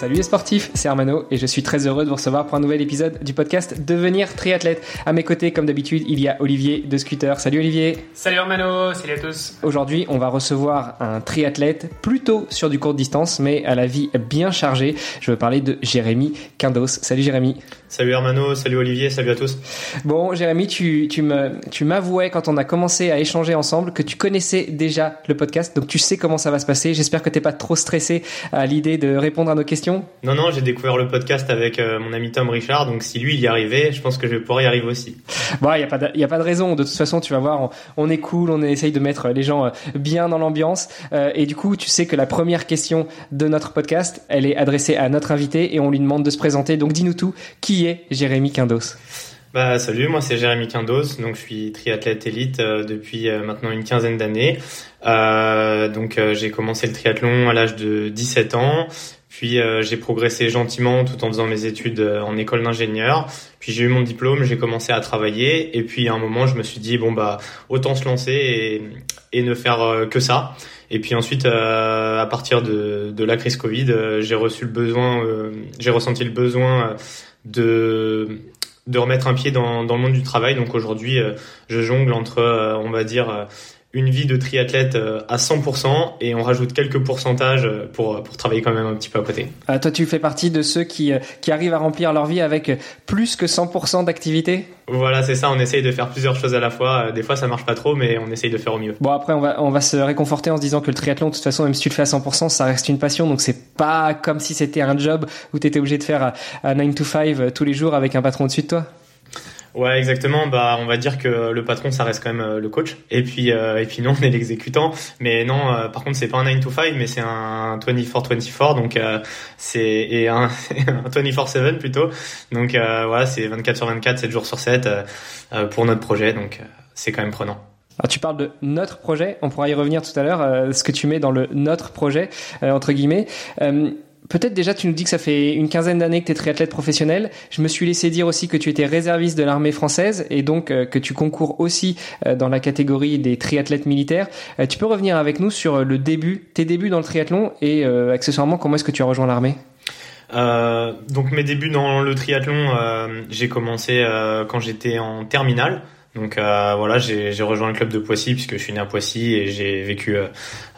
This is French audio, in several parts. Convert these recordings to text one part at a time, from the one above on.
Salut les sportifs, c'est Armano et je suis très heureux de vous recevoir pour un nouvel épisode du podcast Devenir triathlète. À mes côtés, comme d'habitude, il y a Olivier de Scooter. Salut Olivier. Salut Armano, salut à tous. Aujourd'hui, on va recevoir un triathlète plutôt sur du court distance, mais à la vie bien chargée. Je veux parler de Jérémy Quindos. Salut Jérémy. Salut Armano, salut Olivier, salut à tous. Bon, Jérémy, tu, tu me, tu m'avouais quand on a commencé à échanger ensemble que tu connaissais déjà le podcast, donc tu sais comment ça va se passer. J'espère que t'es pas trop stressé à l'idée de répondre à nos questions. Non, non, j'ai découvert le podcast avec euh, mon ami Tom Richard, donc si lui il y arrivait, je pense que je vais pouvoir y arriver aussi. Bon, il n'y a, pas de, y a pas de raison. De toute façon, tu vas voir, on, on est cool, on essaye de mettre les gens euh, bien dans l'ambiance. Euh, et du coup, tu sais que la première question de notre podcast, elle est adressée à notre invité et on lui demande de se présenter. Donc dis-nous tout, qui est Jérémy Quindos? Bah salut, moi c'est Jérémy Quindos, donc je suis triathlète élite depuis maintenant une quinzaine d'années. Euh, donc j'ai commencé le triathlon à l'âge de 17 ans. Puis euh, j'ai progressé gentiment tout en faisant mes études euh, en école d'ingénieur. Puis j'ai eu mon diplôme, j'ai commencé à travailler. Et puis à un moment, je me suis dit bon bah autant se lancer et, ne faire euh, que ça. Et puis ensuite, à partir de, la crise Covid, j'ai reçu le besoin, j'ai ressenti le besoin de remettre un pied dans le monde du travail. Donc aujourd'hui, je jongle entre, on va dire une vie de triathlète euh, à 100% et on rajoute quelques pourcentages euh, pour, pour travailler quand même un petit peu à côté. Ah, toi, tu fais partie de ceux qui, euh, qui arrivent à remplir leur vie avec plus que 100% d'activité? Voilà, c'est ça, on essaye de faire plusieurs choses à la fois. Des fois, ça marche pas trop, mais on essaye de faire au mieux. Bon, après, on va, on va se réconforter en se disant que le triathlon, de toute façon, même si tu le fais à 100%, ça reste une passion. Donc, c'est pas comme si c'était un job où tu étais obligé de faire à 9 to 5 tous les jours avec un patron au-dessus de toi. Ouais, exactement. Bah, on va dire que le patron, ça reste quand même euh, le coach. Et puis, euh, et puis non, on est l'exécutant. Mais non, euh, par contre, c'est pas un 9 to 5, mais c'est un 24-24. Donc, c'est et un, un 24-7 plutôt. Donc, voilà, c'est 24 sur 24, 7 jours sur 7 pour notre projet. Donc, c'est quand même prenant. Alors tu parles de notre projet, on pourra y revenir tout à l'heure, ce que tu mets dans le notre projet, entre guillemets. Peut-être déjà tu nous dis que ça fait une quinzaine d'années que tu es triathlète professionnel. Je me suis laissé dire aussi que tu étais réserviste de l'armée française et donc euh, que tu concours aussi euh, dans la catégorie des triathlètes militaires. Euh, tu peux revenir avec nous sur le début, tes débuts dans le triathlon et accessoirement comment est-ce que tu as rejoint l'armée? Donc mes débuts dans le triathlon, j'ai commencé quand j'étais en terminale. Donc euh, voilà, j'ai rejoint le club de Poissy puisque je suis né à Poissy et j'ai vécu euh,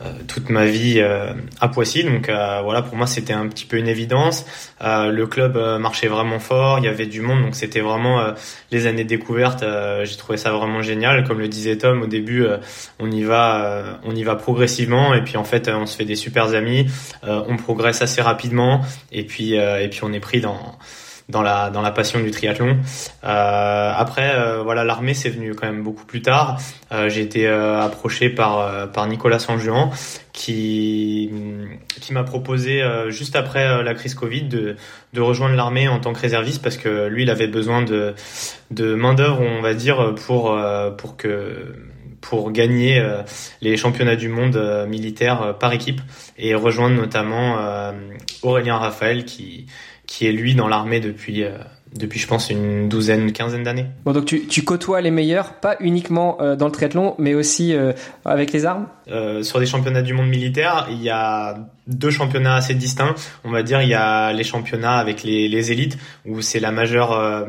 euh, toute ma vie à Poissy. Donc voilà, pour moi c'était un petit peu une évidence. le club marchait vraiment fort, il y avait du monde, donc c'était vraiment les années découvertes. j'ai trouvé ça vraiment génial. Comme le disait Tom au début, on y va, on y va progressivement et puis en fait on se fait des super amis, on progresse assez rapidement et puis et puis on est pris dans dans la dans la passion du triathlon. Euh, après, euh, voilà, l'armée c'est venu quand même beaucoup plus tard. Euh, j'ai été euh, approché par euh, par Nicolas Sanjuan qui qui m'a proposé juste après la crise Covid de de rejoindre l'armée en tant que réserviste parce que lui il avait besoin de de main d'œuvre on va dire pour pour que pour gagner les championnats du monde militaire par équipe et rejoindre notamment Aurélien Raphaël qui qui est lui dans l'armée depuis euh, depuis je pense une douzaine, une quinzaine d'années. Bon donc tu, tu, côtoies les meilleurs, pas uniquement euh, dans le triathlon, mais aussi euh, avec les armes? sur des championnats du monde militaire, il y a deux championnats assez distincts. On va dire il y a les championnats avec les, les élites où c'est la majeure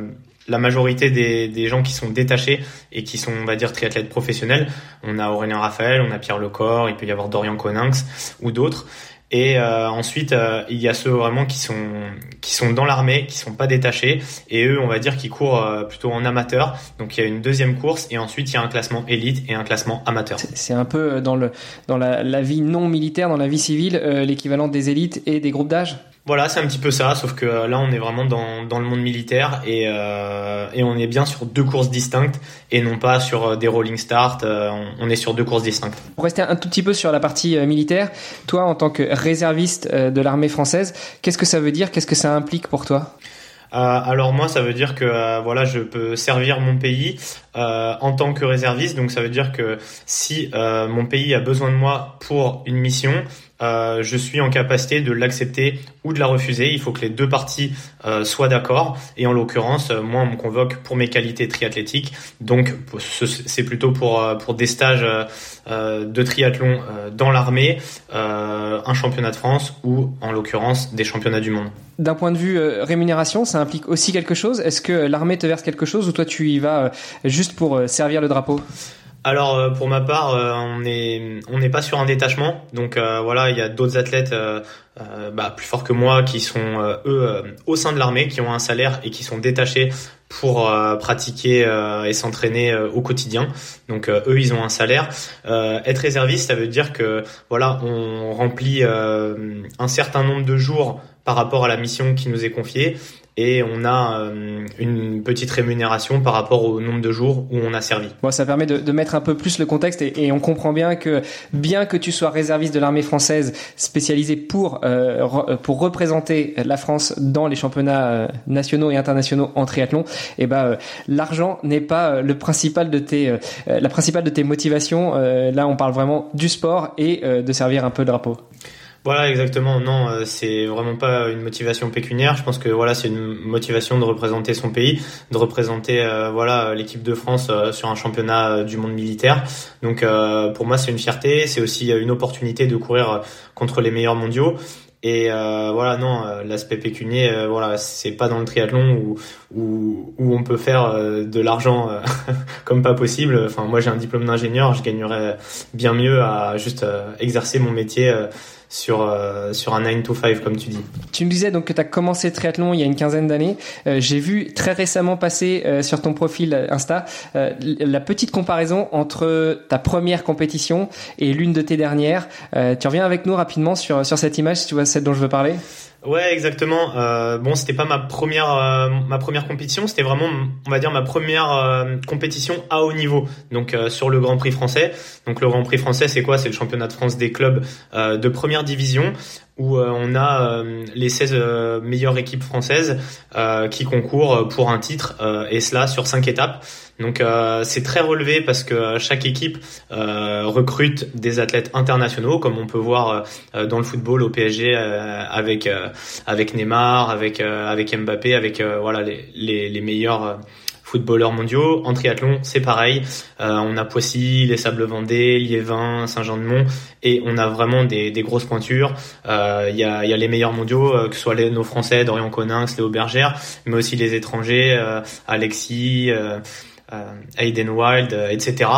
la majorité des, des, gens qui sont détachés et qui sont, on va dire, triathlètes professionnels. On a Aurélien Raphaël, on a Pierre Lecor, il peut y avoir Dorian Coninx ou d'autres. Et euh, ensuite, euh, il y a ceux vraiment qui sont dans l'armée, qui sont pas détachés, et eux, on va dire, qui courent euh, plutôt en amateur. Donc il y a une deuxième course, et ensuite il y a un classement élite et un classement amateur. C'est un peu dans le dans la, vie non militaire, dans la vie civile, l'équivalent des élites et des groupes d'âge? Voilà, c'est un petit peu ça, sauf que là on est vraiment dans, dans le monde militaire et, euh, et on est bien sur deux courses distinctes et non pas sur euh, des rolling start, euh, on, est sur deux courses distinctes. Pour rester un tout petit peu sur la partie militaire, toi en tant que réserviste de l'armée française, qu'est-ce que ça veut dire, qu'est-ce que ça implique pour toi? Alors moi, ça veut dire que voilà, je peux servir mon pays en tant que réserviste. Donc ça veut dire que si mon pays a besoin de moi pour une mission, euh, je suis en capacité de l'accepter ou de la refuser. Il faut que les deux parties euh, soient d'accord. Et en l'occurrence, euh, moi, on me convoque pour mes qualités triathlétiques. Donc, c'est plutôt pour pour des stages de triathlon dans l'armée, un championnat de France ou, en l'occurrence, des championnats du monde. D'un point de vue rémunération, ça implique aussi quelque chose? Est-ce que l'armée te verse quelque chose ou toi, tu y vas juste pour servir le drapeau? Alors euh, pour ma part, euh, on est on n'est pas sur un détachement, donc euh, voilà, il y a d'autres athlètes bah, plus forts que moi qui sont eux au sein de l'armée, qui ont un salaire et qui sont détachés pour pratiquer et s'entraîner au quotidien. Donc eux, ils ont un salaire. être réserviste, ça veut dire que voilà, on remplit un certain nombre de jours par rapport à la mission qui nous est confiée et on a euh, une petite rémunération par rapport au nombre de jours où on a servi. Bon, ça permet de, de mettre un peu plus le contexte et, et, on comprend bien que bien que tu sois réserviste de l'armée française spécialisée pour euh, pour représenter la France dans les championnats euh, nationaux et internationaux en triathlon, et eh ben l'argent n'est pas le principal de tes la principale de tes motivations. là, on parle vraiment du sport et de servir un peu de drapeau. Voilà, exactement. Non, euh, c'est vraiment pas une motivation pécuniaire. Je pense que voilà, c'est une motivation de représenter son pays, de représenter euh, voilà l'équipe de France euh, sur un championnat du monde militaire. Donc pour moi, c'est une fierté. C'est aussi une opportunité de courir contre les meilleurs mondiaux. Et voilà, non, l'aspect pécunier, voilà, c'est pas dans le triathlon où où, où on peut faire de l'argent comme pas possible. Enfin, moi, j'ai un diplôme d'ingénieur, je gagnerais bien mieux à juste exercer mon métier sur, euh, sur un 9 to 5 comme tu dis. Tu me disais donc que tu as commencé le triathlon il y a une quinzaine d'années. Euh, j'ai vu très récemment passer euh, sur ton profil Insta la petite comparaison entre ta première compétition et l'une de tes dernières. tu reviens avec nous rapidement sur, sur cette image si tu vois celle dont je veux parler Ouais, exactement. Euh, bon, c'était pas ma première euh, ma première compétition, c'était vraiment, on va dire, ma première euh, compétition à haut niveau. Donc euh, sur le Grand Prix français. Donc le Grand Prix français, c'est quoi? C'est le championnat de France des clubs de première division où on a les 16 meilleures équipes françaises qui concourent pour un titre et cela sur cinq étapes. Donc euh, c'est très relevé parce que euh, chaque équipe euh, recrute des athlètes internationaux, comme on peut voir dans le football au PSG avec avec Neymar, avec avec Mbappé, avec voilà les, les, les meilleurs footballeurs mondiaux. En triathlon, c'est pareil. on a Poissy, les Sables Vendée, Liévin, Saint-Jean-de-Mont, et on a vraiment des, des grosses pointures. Il y, a, y, a, les meilleurs mondiaux, que ce soit les, nos Français, Dorian Coninx, Léo Bergère, mais aussi les étrangers, Alexis. Euh, Aiden Wild, euh, etc.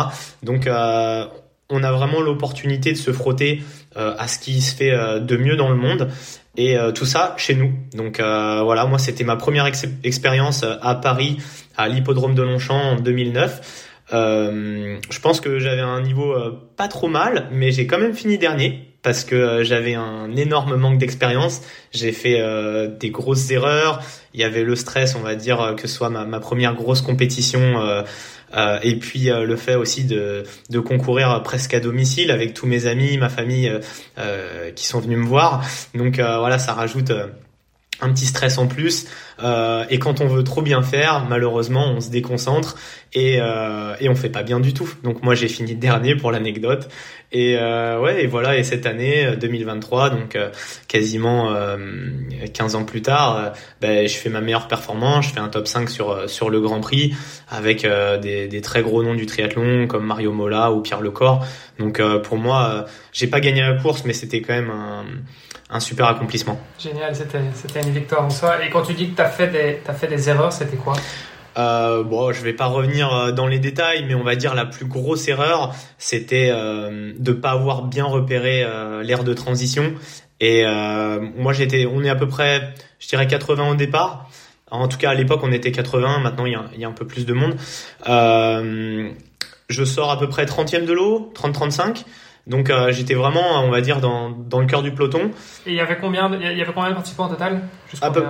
Donc euh, on a vraiment l'opportunité de se frotter à ce qui se fait de mieux dans le monde et tout ça chez nous. Donc voilà, moi c'était ma première expérience à Paris, à l'hippodrome de Longchamp en 2009. je pense que j'avais un niveau pas trop mal, mais j'ai quand même fini dernier parce que euh, j'avais un énorme manque d'expérience. J'ai fait euh, des grosses erreurs. Il y avait le stress, on va dire, euh, que ce soit ma, ma première grosse compétition. Et puis le fait aussi de, de, concourir presque à domicile avec tous mes amis, ma famille qui sont venus me voir. Donc voilà, ça rajoute un petit stress en plus. Euh, et quand on veut trop bien faire, malheureusement, on se déconcentre et, euh, et on fait pas bien du tout. Donc moi, j'ai fini dernier pour l'anecdote. Et euh, ouais, et voilà. Et cette année 2023, donc euh, quasiment 15 ans plus tard, ben, je fais ma meilleure performance. Je fais un top 5 sur sur le Grand Prix avec des, des, très gros noms du triathlon comme Mario Mola ou Pierre Lecor. Donc pour moi, j'ai pas gagné la course, mais c'était quand même un un super accomplissement. Génial, c'était une victoire en soi. Et quand tu dis que tu as, fait des, as fait des erreurs, c'était quoi? Euh, bon, je vais pas revenir euh, dans les détails, mais on va dire la plus grosse erreur, c'était euh, de pas avoir bien repéré euh, l'aire de transition. Et euh, moi, j'étais, on est à peu près, je dirais 80 au départ. En tout cas, à l'époque, on était 80. Maintenant, il y a, il y a un peu plus de monde. je sors à peu près 30e de l'eau, 30-35. Donc j'étais vraiment, on va dire, dans, dans le cœur du peloton. Et il y avait combien, il y avait combien de participants au total? À peu,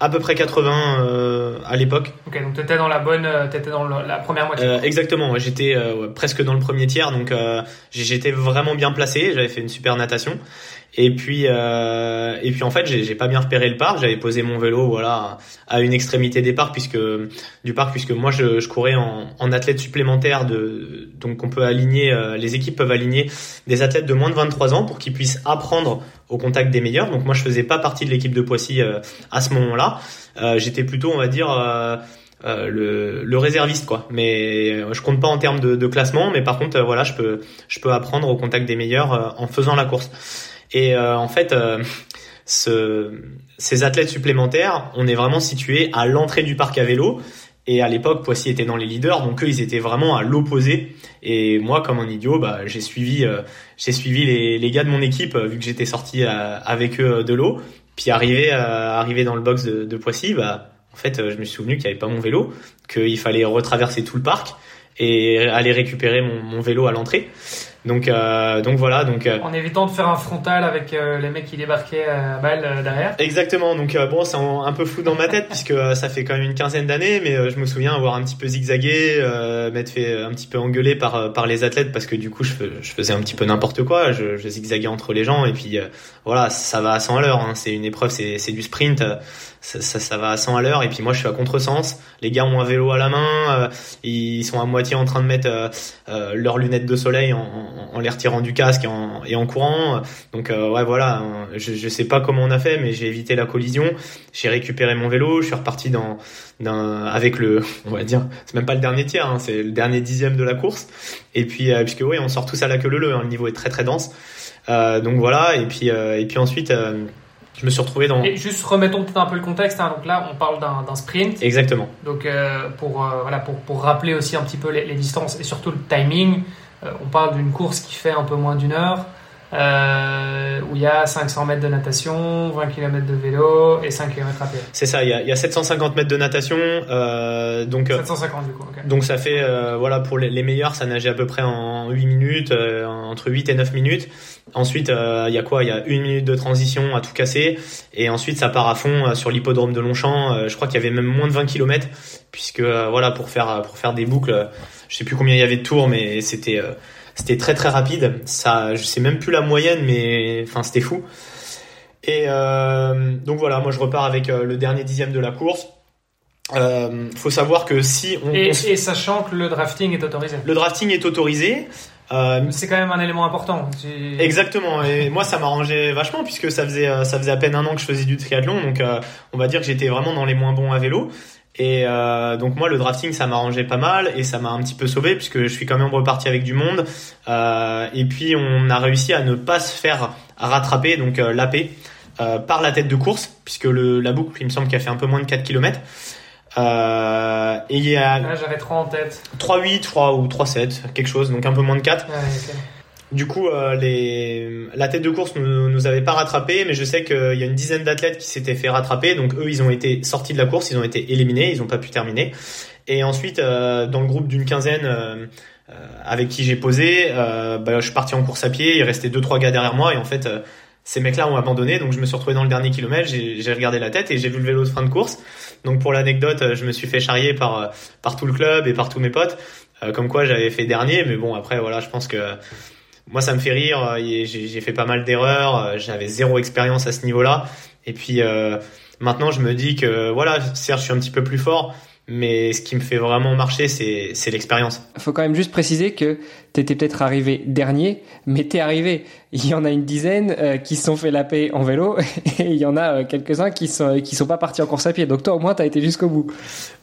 à peu près 80 euh, à l'époque. Ok, donc tu étais dans la bonne, t'étais dans la première moitié. Euh, exactement, j'étais euh, presque dans le premier tiers, donc euh, j'étais vraiment bien placé. J'avais fait une super natation. Et puis, euh, et puis en fait, j'ai pas bien repéré le parc. J'avais posé mon vélo, voilà, à une extrémité des parcs, puisque du parc, puisque moi je, je courais en, en, athlète supplémentaire. De, donc on peut aligner, euh, les équipes peuvent aligner des athlètes de moins de 23 ans pour qu'ils puissent apprendre au contact des meilleurs. Donc moi, je faisais pas partie de l'équipe de Poissy euh, à ce moment-là. Euh, j'étais plutôt, on va dire. Euh, le, le, réserviste quoi mais je compte pas en termes de, de classement mais par contre voilà je peux je peux apprendre au contact des meilleurs en faisant la course et euh, en fait, euh, ce, ces athlètes supplémentaires, on est vraiment situé à l'entrée du parc à vélo. Et à l'époque, Poissy était dans les leaders, donc eux, ils étaient vraiment à l'opposé. Et moi, comme un idiot, bah, j'ai suivi, euh, j'ai suivi les, les, gars de mon équipe vu que j'étais sorti avec eux de l'eau. Puis arrivé, arrivé dans le box de, de Poissy, bah, en fait, je me suis souvenu qu'il n'y avait pas mon vélo, qu'il fallait retraverser tout le parc et aller récupérer mon, mon vélo à l'entrée. Donc, euh, donc voilà. Donc, euh, en évitant de faire un frontal avec euh, les mecs qui débarquaient à balle derrière. Exactement. Donc bon, c'est un peu flou dans ma tête puisque ça fait quand même une quinzaine d'années, mais je me souviens avoir un petit peu zigzagué, m'être fait un petit peu engueuler par par les athlètes parce que du coup je, je faisais un petit peu n'importe quoi. Je, je, zigzaguais entre les gens et puis voilà, ça va à 100 à l'heure. Hein. C'est une épreuve, c'est du sprint ça, ça, ça, va à 100 à l'heure. Et puis moi je suis à contresens. Les gars ont un vélo à la main euh, ils sont à moitié en train de mettre euh, euh leurs lunettes de soleil en, en, en, les retirant du casque et en, et en courant. Donc euh, ouais voilà je, je sais pas comment on a fait mais j'ai évité la collision. J'ai récupéré mon vélo. Je suis reparti dans, dans avec le on va dire c'est même pas le dernier tiers hein, c'est le dernier dixième de la course. Et puis puisque oui on sort tous à la queue leu hein, le niveau est très très dense. Donc voilà. Et puis et puis ensuite je me suis retrouvé dans. Et juste remettons peut-être un peu le contexte. Hein. Donc là, on parle d'un sprint. Exactement. Donc euh, pour euh, voilà pour, pour rappeler aussi un petit peu les, les distances et surtout le timing, euh, on parle d'une course qui fait un peu moins d'une heure euh, où il y a 500 mètres de natation, 20 km de vélo et 5 km à pied. C'est ça, il y, a, il y, a, 750 mètres de natation. Euh, donc, 750 du coup, Donc ça fait, euh, voilà, pour les, les, meilleurs, ça nageait à peu près en 8 minutes, euh, entre 8 et 9 minutes. Ensuite, euh, il y a quoi? Il y a une minute de transition à tout casser. Et ensuite, ça part à fond sur l'hippodrome de Longchamp. je crois qu'il y avait même moins de 20 km, puisque, voilà, pour faire, pour faire des boucles, je sais plus combien il y avait de tours, mais c'était c'était très très rapide. Ça, je sais même plus la moyenne, mais enfin c'était fou. Et euh, donc voilà, moi je repars avec euh, le dernier dixième de la course. Euh, faut savoir que si on et, et, sachant que le drafting est autorisé. Le drafting est autorisé. Euh, c'est quand même un élément important. Exactement. Et moi, ça m'arrangeait vachement puisque ça faisait ça faisait à peine un an que je faisais du triathlon, donc euh, on va dire que j'étais vraiment dans les moins bons à vélo. Et euh, donc moi le drafting ça m'arrangeait pas mal et ça m'a un petit peu sauvé puisque je suis quand même reparti avec du monde. Euh, et puis on a réussi à ne pas se faire rattraper donc euh, l'AP euh, par la tête de course puisque le, la boucle il me semble qu'elle fait un peu moins de 4 km. Euh, et il y a... Ah, J'avais 3 en tête. 3-8 3 ou 3-7 quelque chose donc un peu moins de 4. Ouais, okay. Du coup, euh, les... la tête de course nous, nous avait pas rattrapé, mais je sais qu'il y a une dizaine d'athlètes qui s'étaient fait rattraper. Donc eux, ils ont été sortis de la course, ils ont été éliminés, ils ont pas pu terminer. Et ensuite, euh, dans le groupe d'une quinzaine euh, euh avec qui j'ai posé, euh, bah, je suis parti en course à pied. Il restait deux trois gars derrière moi, et en fait, euh, ces mecs-là ont abandonné. Donc je me suis retrouvé dans le dernier kilomètre. J'ai regardé la tête et j'ai vu le vélo de fin de course. Donc pour l'anecdote, je me suis fait charrier par par tout le club et par tous mes potes, comme quoi j'avais fait dernier. Mais bon, après voilà, je pense que moi ça me fait rire euh, j'ai fait pas mal d'erreurs euh, j'avais zéro expérience à ce niveau là et puis euh, maintenant je me dis que voilà certes je suis un petit peu plus fort mais ce qui me fait vraiment marcher, c'est l'expérience. Il faut quand même juste préciser que tu étais peut-être arrivé dernier, mais t'es arrivé. Il y en a une dizaine euh, qui se sont fait la paix en vélo et il y en a euh, quelques-uns qui sont qui sont pas partis en course à pied. Donc toi au moins t'as été jusqu'au bout.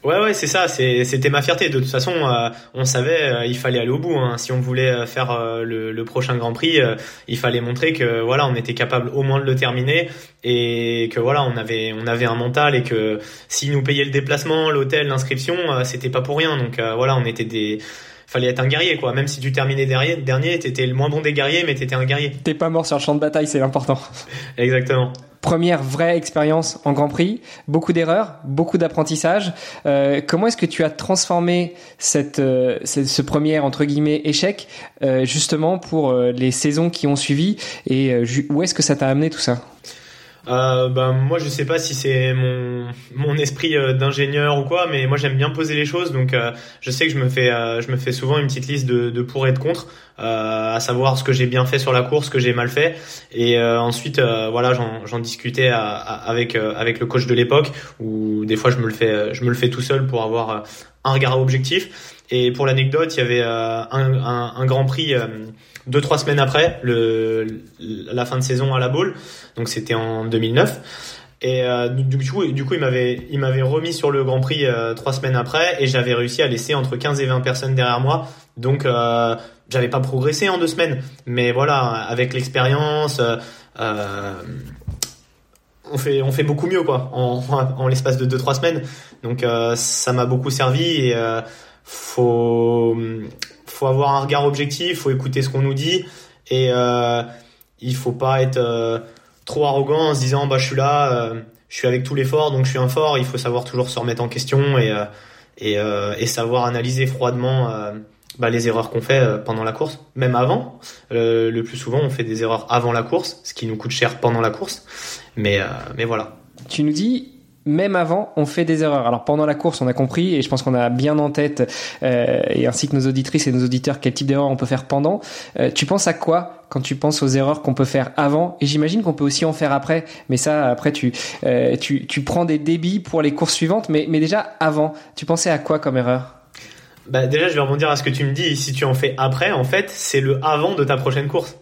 Ouais ouais c'est ça, c'était ma fierté. De toute façon euh, on savait euh, il fallait aller au bout. Hein. Si on voulait euh, faire euh, le, le, prochain Grand Prix, il fallait montrer que voilà on était capable au moins de le terminer et que voilà on avait on avait un mental et que s'ils nous payaient le déplacement, l'hôtel, l'inscription, c'était pas pour rien. Donc voilà on était des fallait être un guerrier quoi. Même si tu terminais dernier, dernier t'étais le moins bon des guerriers, mais t'étais un guerrier. T'es pas mort sur le champ de bataille, c'est l'important. Exactement. Première vraie expérience en Grand Prix, beaucoup d'erreurs, beaucoup d'apprentissage. Euh, comment est-ce que tu as transformé cette, euh, ce premier entre guillemets échec euh, justement pour euh, les saisons qui ont suivi et euh, où est-ce que ça t'a amené tout ça? Euh, ben, moi je sais pas si c'est mon mon esprit euh, d'ingénieur ou quoi mais moi j'aime bien poser les choses donc euh, je sais que je me fais euh, je me fais souvent une petite liste de, de pour et de contre à savoir ce que j'ai bien fait sur la course ce que j'ai mal fait. Et ensuite voilà j'en discutais à, avec avec le coach de l'époque ou des fois je me le fais je me le fais tout seul pour avoir un regard objectif. Et pour l'anecdote il y avait un, un, grand prix deux trois semaines après la fin de saison à la boule donc c'était en 2009. Et euh, du, coup, du coup, il m'avait, il m'avait remis sur le Grand Prix euh, trois semaines après, et j'avais réussi à laisser entre 15 et 20 personnes derrière moi. Donc, euh, j'avais pas progressé en deux semaines, mais voilà, avec l'expérience, euh, on fait, on fait beaucoup mieux quoi, en, en l'espace de deux trois semaines. Donc, ça m'a beaucoup servi et faut, faut avoir un regard objectif, faut écouter ce qu'on nous dit, et il faut pas être trop arrogant en se disant bah je suis là, euh, je suis avec tout l'effort donc je suis un fort. Il faut savoir toujours se remettre en question et euh, euh, savoir analyser froidement bah, les erreurs qu'on fait pendant la course, même avant. le plus souvent, on fait des erreurs avant la course, ce qui nous coûte cher pendant la course. Mais voilà. Tu nous dis même avant, on fait des erreurs. Alors pendant la course, on a compris et je pense qu'on a bien en tête, euh, et ainsi que nos auditrices et nos auditeurs, quel type d'erreur on peut faire pendant. Euh, tu penses à quoi quand tu penses aux erreurs qu'on peut faire avant? Et j'imagine qu'on peut aussi en faire après. Mais ça, après, tu, euh, tu, tu prends des débits pour les courses suivantes. Mais, mais déjà avant, tu pensais à quoi comme erreur? Bah déjà, je vais rebondir à ce que tu me dis. Si tu en fais après, en fait, c'est le avant de ta prochaine course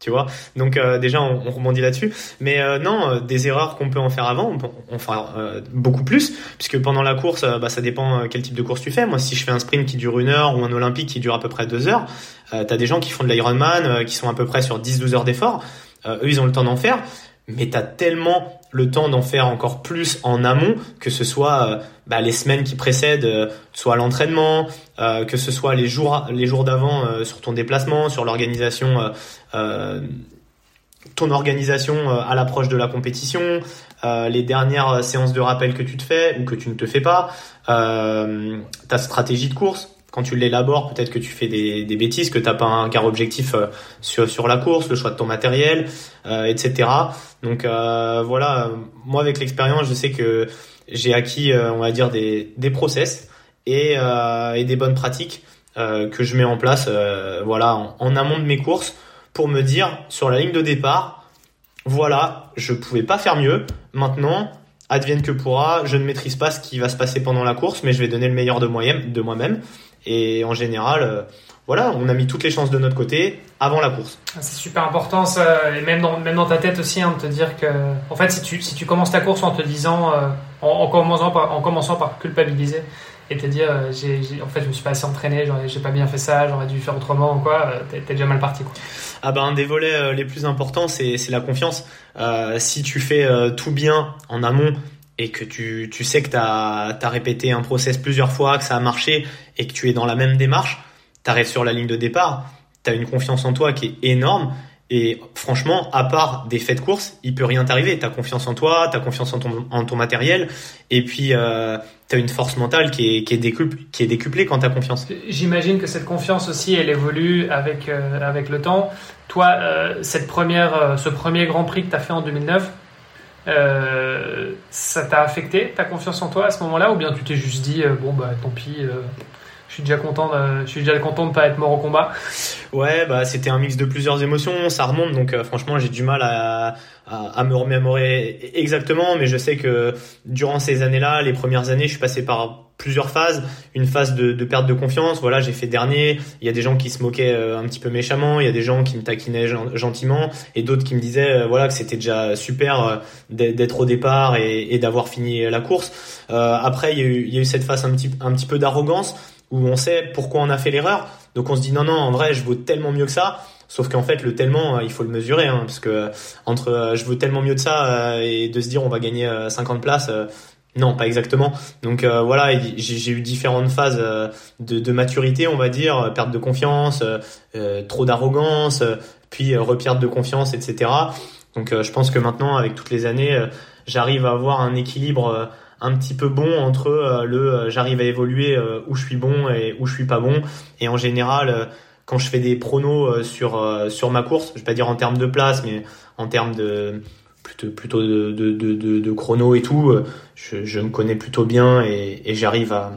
tu vois? Donc euh, déjà on, on, rebondit là-dessus, mais euh, non, euh, des erreurs qu'on peut en faire avant, on peut en faire beaucoup plus, puisque pendant la course, bah, ça dépend quel type de course tu fais. Moi, si je fais un sprint qui dure une heure ou un olympique qui dure à peu près deux heures, t'as des gens qui font de l'Ironman, qui sont à peu près sur 10-12 heures d'effort. eux, ils ont le temps d'en faire, mais t'as tellement le temps d'en faire encore plus en amont, que ce soit euh, bah, les semaines qui précèdent, euh, soit l'entraînement, euh, que ce soit les jours les jours d'avant sur ton déplacement, sur l'organisation, ton organisation à l'approche de la compétition, les dernières séances de rappel que tu te fais ou que tu ne te fais pas, ta stratégie de course quand tu l'élabores, peut-être que tu fais des, des bêtises, que t'as pas un car objectif euh, sur, sur la course, le choix de ton matériel, euh, etc. Donc euh, voilà, moi avec l'expérience, je sais que j'ai acquis, on va dire, des, des process et, et des bonnes pratiques que je mets en place, voilà, en, amont de mes courses, pour me dire sur la ligne de départ, voilà, je pouvais pas faire mieux. Maintenant, advienne que pourra, je ne maîtrise pas ce qui va se passer pendant la course, mais je vais donner le meilleur de moi-même. Et en général, euh, voilà, on a mis toutes les chances de notre côté avant la course. Ah, c'est super important, ça, et même dans, même dans ta tête aussi, hein, de te dire que, en fait, si tu, si tu commences ta course en te disant, euh, en, commençant par, culpabiliser et te dire, euh, en fait, je me suis pas assez entraîné, j'ai pas bien fait ça, j'aurais dû faire autrement ou quoi, t'es, déjà mal parti. Quoi. Ah ben, un des volets les plus importants, c'est, la confiance. si tu fais tout bien en amont, et que tu, sais que tu as, répété un process plusieurs fois, que ça a marché et que tu es dans la même démarche, tu arrives sur la ligne de départ, tu as une confiance en toi qui est énorme. Et franchement, à part des faits de course, il peut rien t'arriver. Tu as confiance en toi, tu as confiance en ton, en matériel, et puis euh, tu as une force mentale qui est, qui est, qui décuplée quand tu as confiance. J'imagine que cette confiance aussi, elle évolue avec, euh, le temps. Toi, euh, cette première, euh, ce premier Grand Prix que tu as fait en 2009, euh, ça t'a affecté ta confiance en toi à ce moment-là ou bien tu t'es juste dit bon bah tant pis je suis déjà content de, je suis déjà content de pas être mort au combat ouais bah c'était un mix de plusieurs émotions ça remonte donc franchement j'ai du mal à, à, me remémorer exactement mais je sais que durant ces années-là les premières années je suis passé par plusieurs phases. Une phase de, de, perte de confiance. Voilà, j'ai fait dernier. Il y a des gens qui se moquaient euh, un petit peu méchamment. Il y a des gens qui me taquinaient gentiment et d'autres qui me disaient euh, voilà que c'était déjà super euh, d'être au départ et, et d'avoir fini la course. après, il y, a eu, il y a eu cette phase un petit, un petit peu d'arrogance où on sait pourquoi on a fait l'erreur. Donc on se dit non non en vrai je vaux tellement mieux que ça. Sauf qu'en fait, le tellement, il faut le mesurer, hein, parce que entre je veux tellement mieux de ça et de se dire on va gagner 50 places, non, pas exactement. Donc euh, voilà, j'ai eu différentes phases euh, de, de, maturité, on va dire, euh, perte de confiance, trop d'arrogance, puis reperte de confiance, etc. Donc je pense que maintenant, avec toutes les années, j'arrive à avoir un équilibre un petit peu bon entre le j'arrive à évoluer où je suis bon et où je suis pas bon. Et en général, quand je fais des pronos sur ma course, je vais pas dire en termes de place, mais en termes de plutôt plutôt de, de, chrono et tout, je, me connais plutôt bien et, et j'arrive à,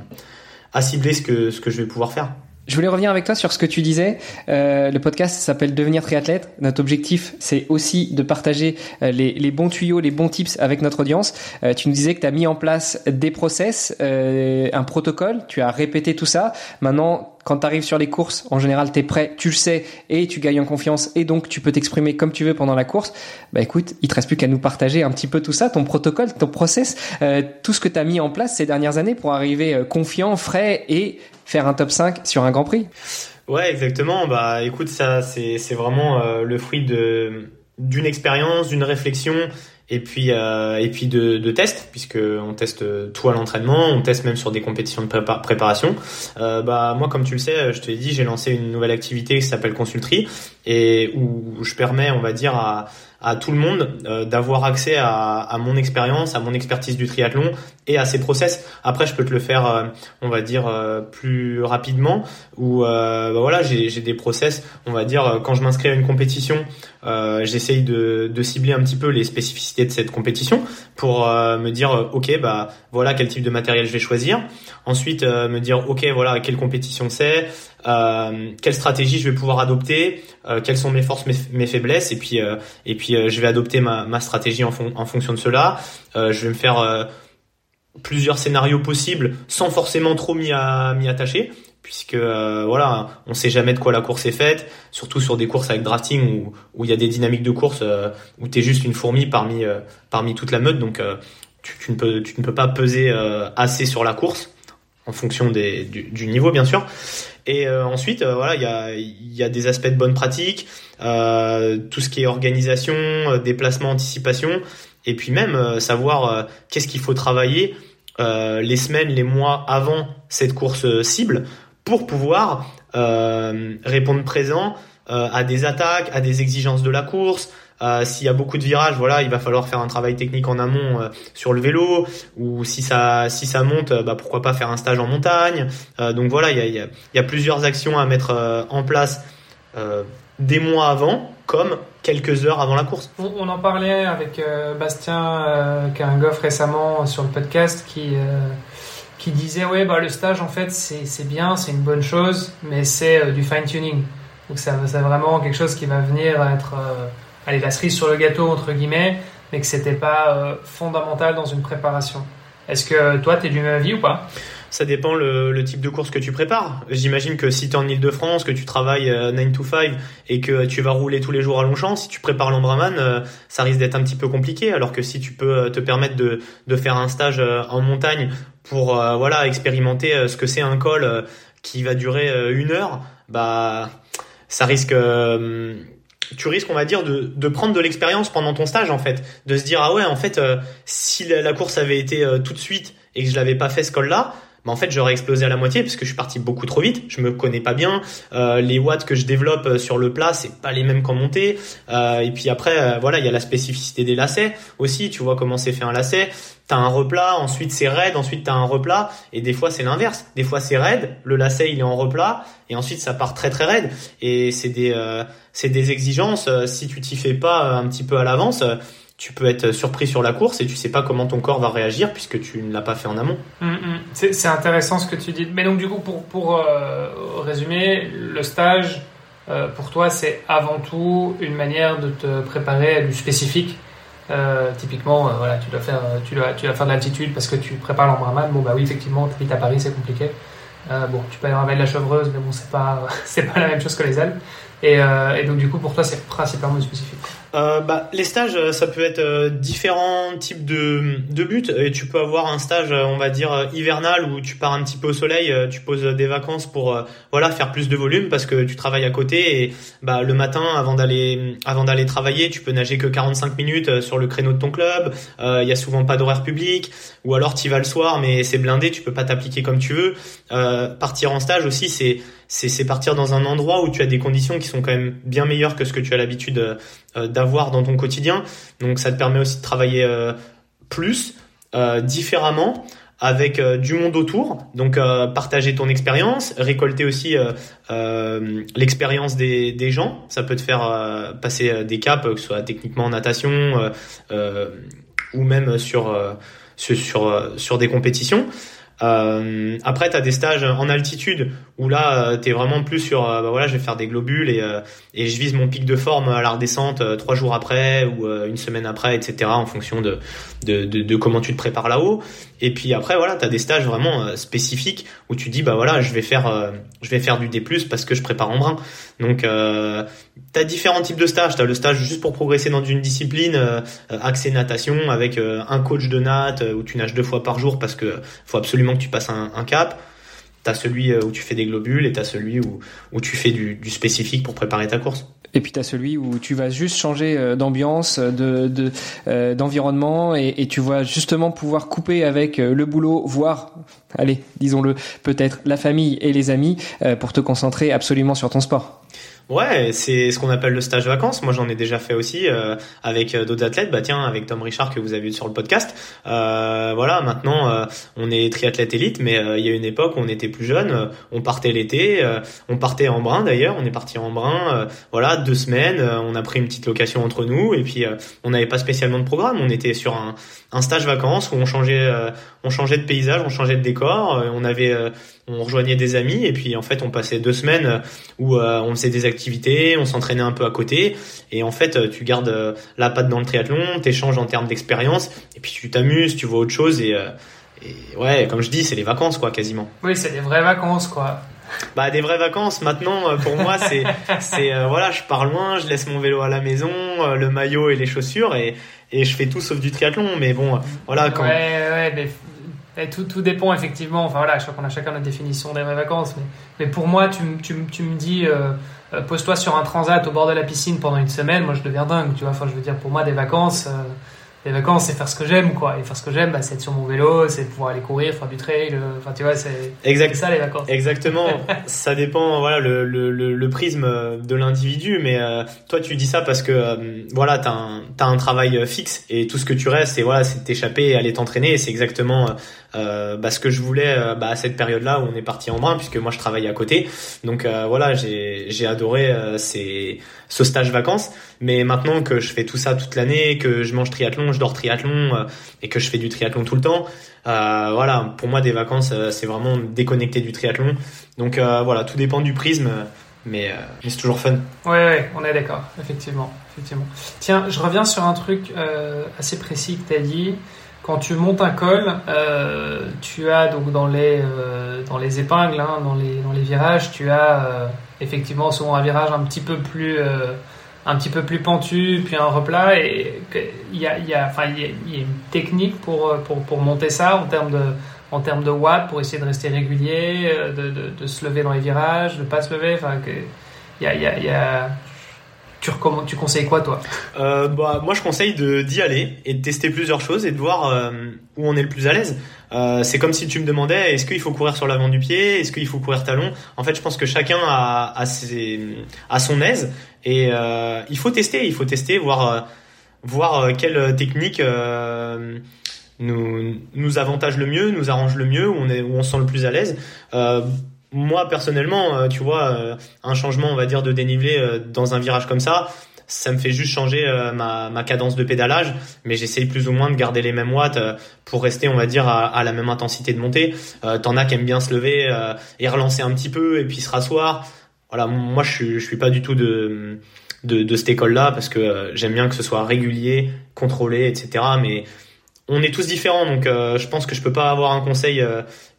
à cibler ce que ce que je vais pouvoir faire. Je voulais revenir avec toi sur ce que tu disais. Euh, le podcast s'appelle Devenir triathlète. Notre objectif, c'est aussi de partager euh, les, bons tuyaux, les bons tips avec notre audience. Euh, tu nous disais que tu as mis en place des process, euh, un protocole, tu as répété tout ça. Maintenant, quand tu arrives sur les courses, en général, tu es prêt, tu le sais, et tu gagnes en confiance, et donc tu peux t'exprimer comme tu veux pendant la course. Bah écoute, il te reste plus qu'à nous partager un petit peu tout ça, ton protocole, ton process, euh, tout ce que tu as mis en place ces dernières années pour arriver euh, confiant, frais et faire un top 5 sur un Grand Prix. Ouais, exactement. Bah, écoute, ça, c'est, vraiment euh, le fruit d'une expérience, d'une réflexion et puis euh, et puis de, de tests puisque on teste tout à l'entraînement, on teste même sur des compétitions de préparation. Euh, bah moi comme tu le sais, je te l'ai dit, j'ai lancé une nouvelle activité qui s'appelle Consulterie et où je permets, on va dire à à tout le monde euh, d'avoir accès à, à mon expérience, à mon expertise du triathlon et à ses process. Après, je peux te le faire, euh, on va dire, euh, plus rapidement. Ou bah voilà, j'ai des process, on va dire, quand je m'inscris à une compétition, j'essaye de, de, cibler un petit peu les spécificités de cette compétition pour me dire, ok, bah voilà quel type de matériel je vais choisir. Ensuite, me dire, ok, voilà quelle compétition c'est, euh, quelle stratégie je vais pouvoir adopter, euh, quelles sont mes forces, mes, faiblesses, et puis euh, et puis je vais adopter ma, ma stratégie en, en, fonction de cela. je vais me faire plusieurs scénarios possibles sans forcément trop m'y attacher puisque voilà, on sait jamais de quoi la course est faite, surtout sur des courses avec drafting où où il y a des dynamiques de course où tu es juste une fourmi parmi parmi toute la meute, donc tu, tu, ne peux tu ne peux pas peser assez sur la course en fonction des, du, du niveau bien sûr. Et euh, ensuite, euh, voilà, il y a, des aspects de bonne pratique, euh, tout ce qui est organisation, déplacement, anticipation, et puis même savoir qu'est-ce qu'il faut travailler les semaines, les mois avant cette course cible pour pouvoir répondre présent à des attaques, à des exigences de la course, euh, S'il y a beaucoup de virages, voilà, il va falloir faire un travail technique en amont euh, sur le vélo. Ou si ça, si ça monte, euh, bah, pourquoi pas faire un stage en montagne. Donc voilà, il y a, plusieurs actions à mettre en place des mois avant, comme quelques heures avant la course. On, en parlait avec Bastien Karingoff récemment sur le podcast qui qui disait ouais bah le stage en fait c'est bien, c'est une bonne chose, mais c'est du fine tuning. Donc c'est vraiment quelque chose qui va venir être allez, la cerise sur le gâteau, entre guillemets, mais que c'était pas euh, fondamental dans une préparation. Est-ce que toi, tu es du même avis ou pas? Ça dépend le, le, type de course que tu prépares. J'imagine que si tu es en Ile-de-France, que tu travailles 9 euh, to 5 et que tu vas rouler tous les jours à Longchamp, si tu prépares l'Ambraman, euh, ça risque d'être un petit peu compliqué. Alors que si tu peux te permettre de, de faire un stage en montagne pour voilà expérimenter ce que c'est un col qui va durer une heure, bah ça risque tu risques, on va dire, de, de prendre de l'expérience pendant ton stage, en fait. De se dire, ah ouais, en fait, euh, si la, course avait été euh, tout de suite et que je l'avais pas fait ce col-là, bah en fait, j'aurais explosé à la moitié parce que je suis parti beaucoup trop vite. Je me connais pas bien. Euh, les watts que je développe sur le plat, c'est pas les mêmes qu'en montée. et puis après, voilà, il y a la spécificité des lacets aussi. Tu vois comment c'est fait un lacet t'as un replat, ensuite c'est raide, ensuite t'as un replat, et des fois c'est l'inverse. Des fois c'est raide, le lacet il est en replat, et ensuite ça part très très raide. Et c'est des euh, c'est des exigences. Euh, si tu t'y fais pas euh, un petit peu à l'avance, tu peux être surpris sur la course et tu sais pas comment ton corps va réagir puisque tu ne l'as pas fait en amont. Mm, mm. C'est intéressant ce que tu dis. Mais donc du coup pour pour résumer, le stage pour toi c'est avant tout une manière de te préparer à du spécifique euh, typiquement, euh, voilà, tu dois faire, euh, tu dois, tu dois faire de l'altitude parce que tu prépares l'embrayage. Bon, bah oui, effectivement, tu habites à Paris, c'est compliqué. bon, tu peux aller en de la chevreuse, mais bon, c'est pas, c'est pas la même chose que les Alpes. Et, et donc, du coup, pour toi, c'est principalement spécifique euh, bah, Les stages, euh, ça peut être euh, différents types de, de buts. Et tu peux avoir un stage, euh, on va dire, hivernal où tu pars un petit peu au soleil, tu poses des vacances pour voilà faire plus de volume parce que tu travailles à côté et bah, le matin, avant d'aller avant d'aller travailler, tu peux nager que 45 minutes sur le créneau de ton club. Il y a souvent pas d'horaire public. Ou alors tu vas le soir, mais c'est blindé, tu peux pas t'appliquer comme tu veux. partir en stage aussi, c'est c'est partir dans un endroit où tu as des conditions qui sont quand même bien meilleures que ce que tu as l'habitude euh, d'avoir dans ton quotidien. Donc ça te permet aussi de travailler euh, plus, euh, différemment. avec du monde autour, donc partager ton expérience, récolter aussi l'expérience des, des gens. Ça peut te faire passer des caps, que ce soit techniquement en natation ou même sur, sur, sur des compétitions. Euh, après, tu as des stages en altitude où là, euh, tu es vraiment plus sur, euh, bah voilà, je vais faire des globules et, euh, et je vise mon pic de forme à la redescente trois jours après ou une semaine après, etc. en fonction de, de, de, de comment tu te prépares là-haut. Et puis après, voilà, tu as des stages vraiment spécifiques où tu dis, bah voilà, je vais faire, je vais faire du D+, parce que je prépare en brin. Donc, euh, tu différents types de stages. Tu as le stage juste pour progresser dans une discipline, euh, accès natation avec un coach de natte où tu nages deux fois par jour parce que faut absolument que tu passes un, cap. T'as celui où tu fais des globules et t'as celui où, où tu fais du, spécifique pour préparer ta course. Et puis tu as celui où tu vas juste changer d'ambiance, de, de euh, d'environnement et, tu vas justement pouvoir couper avec le boulot, voire, allez, disons-le, peut-être la famille et les amis euh, pour te concentrer absolument sur ton sport. Ouais, c'est ce qu'on appelle le stage vacances. Moi, j'en ai déjà fait aussi euh, avec euh, d'autres athlètes. Bah tiens, avec Tom Richard que vous avez vu sur le podcast. Euh, voilà, maintenant on est triathlète élite, mais il y a une époque où on était plus jeune. on partait l'été, on partait en brin d'ailleurs. On est parti en brin. voilà, deux semaines. on a pris une petite location entre nous et puis on n'avait pas spécialement de programme. On était sur un, un stage vacances où on changeait, on changeait de paysage, on changeait de décor. on avait on rejoignait des amis et puis en fait on passait deux semaines où euh, on faisait des activités, on s'entraînait un peu à côté et en fait euh, tu gardes euh, la patte dans le triathlon, t'échanges en termes d'expérience et puis tu t'amuses, tu vois autre chose et, et ouais comme je dis c'est les vacances quoi quasiment. Oui c'est des vraies vacances quoi. Bah des vraies vacances maintenant pour moi c'est c'est voilà je pars loin, je laisse mon vélo à la maison, le maillot et les chaussures et et je fais tout sauf du triathlon mais bon voilà quand ouais ouais mais tout, tout, dépend effectivement. Enfin voilà, je crois qu'on a chacun notre définition des vraies vacances. Mais, mais pour moi, tu, tu, tu me dis, euh, euh, pose-toi sur un transat au bord de la piscine pendant une semaine. Moi, je deviens dingue. Tu vois, enfin, je veux dire, pour moi, des vacances, euh, les vacances, c'est faire ce que j'aime, quoi. Et faire ce que j'aime, bah, c'est être sur mon vélo, c'est pouvoir aller courir, faire du trail. Euh, enfin, tu vois, c'est ça les vacances. Exactement. ça dépend, voilà, le, le, le, prisme de l'individu. Mais euh, toi, tu dis ça parce que, euh, voilà, t'as un, as un travail fixe et tout ce que tu restes, c'est voilà, c'est t'échapper et aller t'entraîner. C'est exactement euh, bah, ce que je voulais bah, à cette période-là où on est parti en brin, puisque moi je travaillais à côté. Donc voilà, j'ai adoré ces, ce stage vacances. Mais maintenant que je fais tout ça toute l'année, que je mange triathlon, je dors triathlon euh, et que je fais du triathlon tout le temps, euh, voilà, pour moi des vacances, euh, c'est vraiment déconnecté du triathlon. Donc voilà, tout dépend du prisme, mais, c'est toujours fun. Ouais, ouais, on est d'accord, effectivement, effectivement. Tiens, je reviens sur un truc assez précis que tu as dit. Quand tu montes un col, tu as donc dans les dans les épingles, hein, dans les dans les virages, tu as effectivement souvent un virage un petit peu plus un petit peu plus pentu, puis un replat. Et il y a, y, a, enfin, y, y a une technique pour, pour, pour monter ça en termes de, en termes de watts pour essayer de rester régulier, euh, de, de, se lever dans les virages, de pas se lever. Enfin, il y a, y y a tu, tu conseilles quoi, toi? Euh, bah, Moi, je conseille d'y aller et de tester plusieurs choses et de voir euh, où on est le plus à l'aise. Euh, c'est comme si tu me demandais est-ce qu'il faut courir sur l'avant du pied, est-ce qu'il faut courir talon? En fait, je pense que chacun a, a, son aise et il faut tester, il faut tester, voir, voir quelle technique nous, nous avantage le mieux, nous arrange le mieux, où on, est, où on se sent le plus à l'aise moi personnellement, euh, tu vois, euh, un changement, on va dire, de dénivelé euh, dans un virage comme ça, ça me fait juste changer ma, ma, cadence de pédalage, mais j'essaye plus ou moins de garder les mêmes watts pour rester, on va dire, à, la même intensité de montée. T'en as qui aiment bien se lever et relancer un petit peu et puis se rasseoir. Voilà, moi je suis, je suis pas du tout de, de, cette école-là parce que j'aime bien que ce soit régulier, contrôlé, etc. Mais on est tous différents, donc je pense que je peux pas avoir un conseil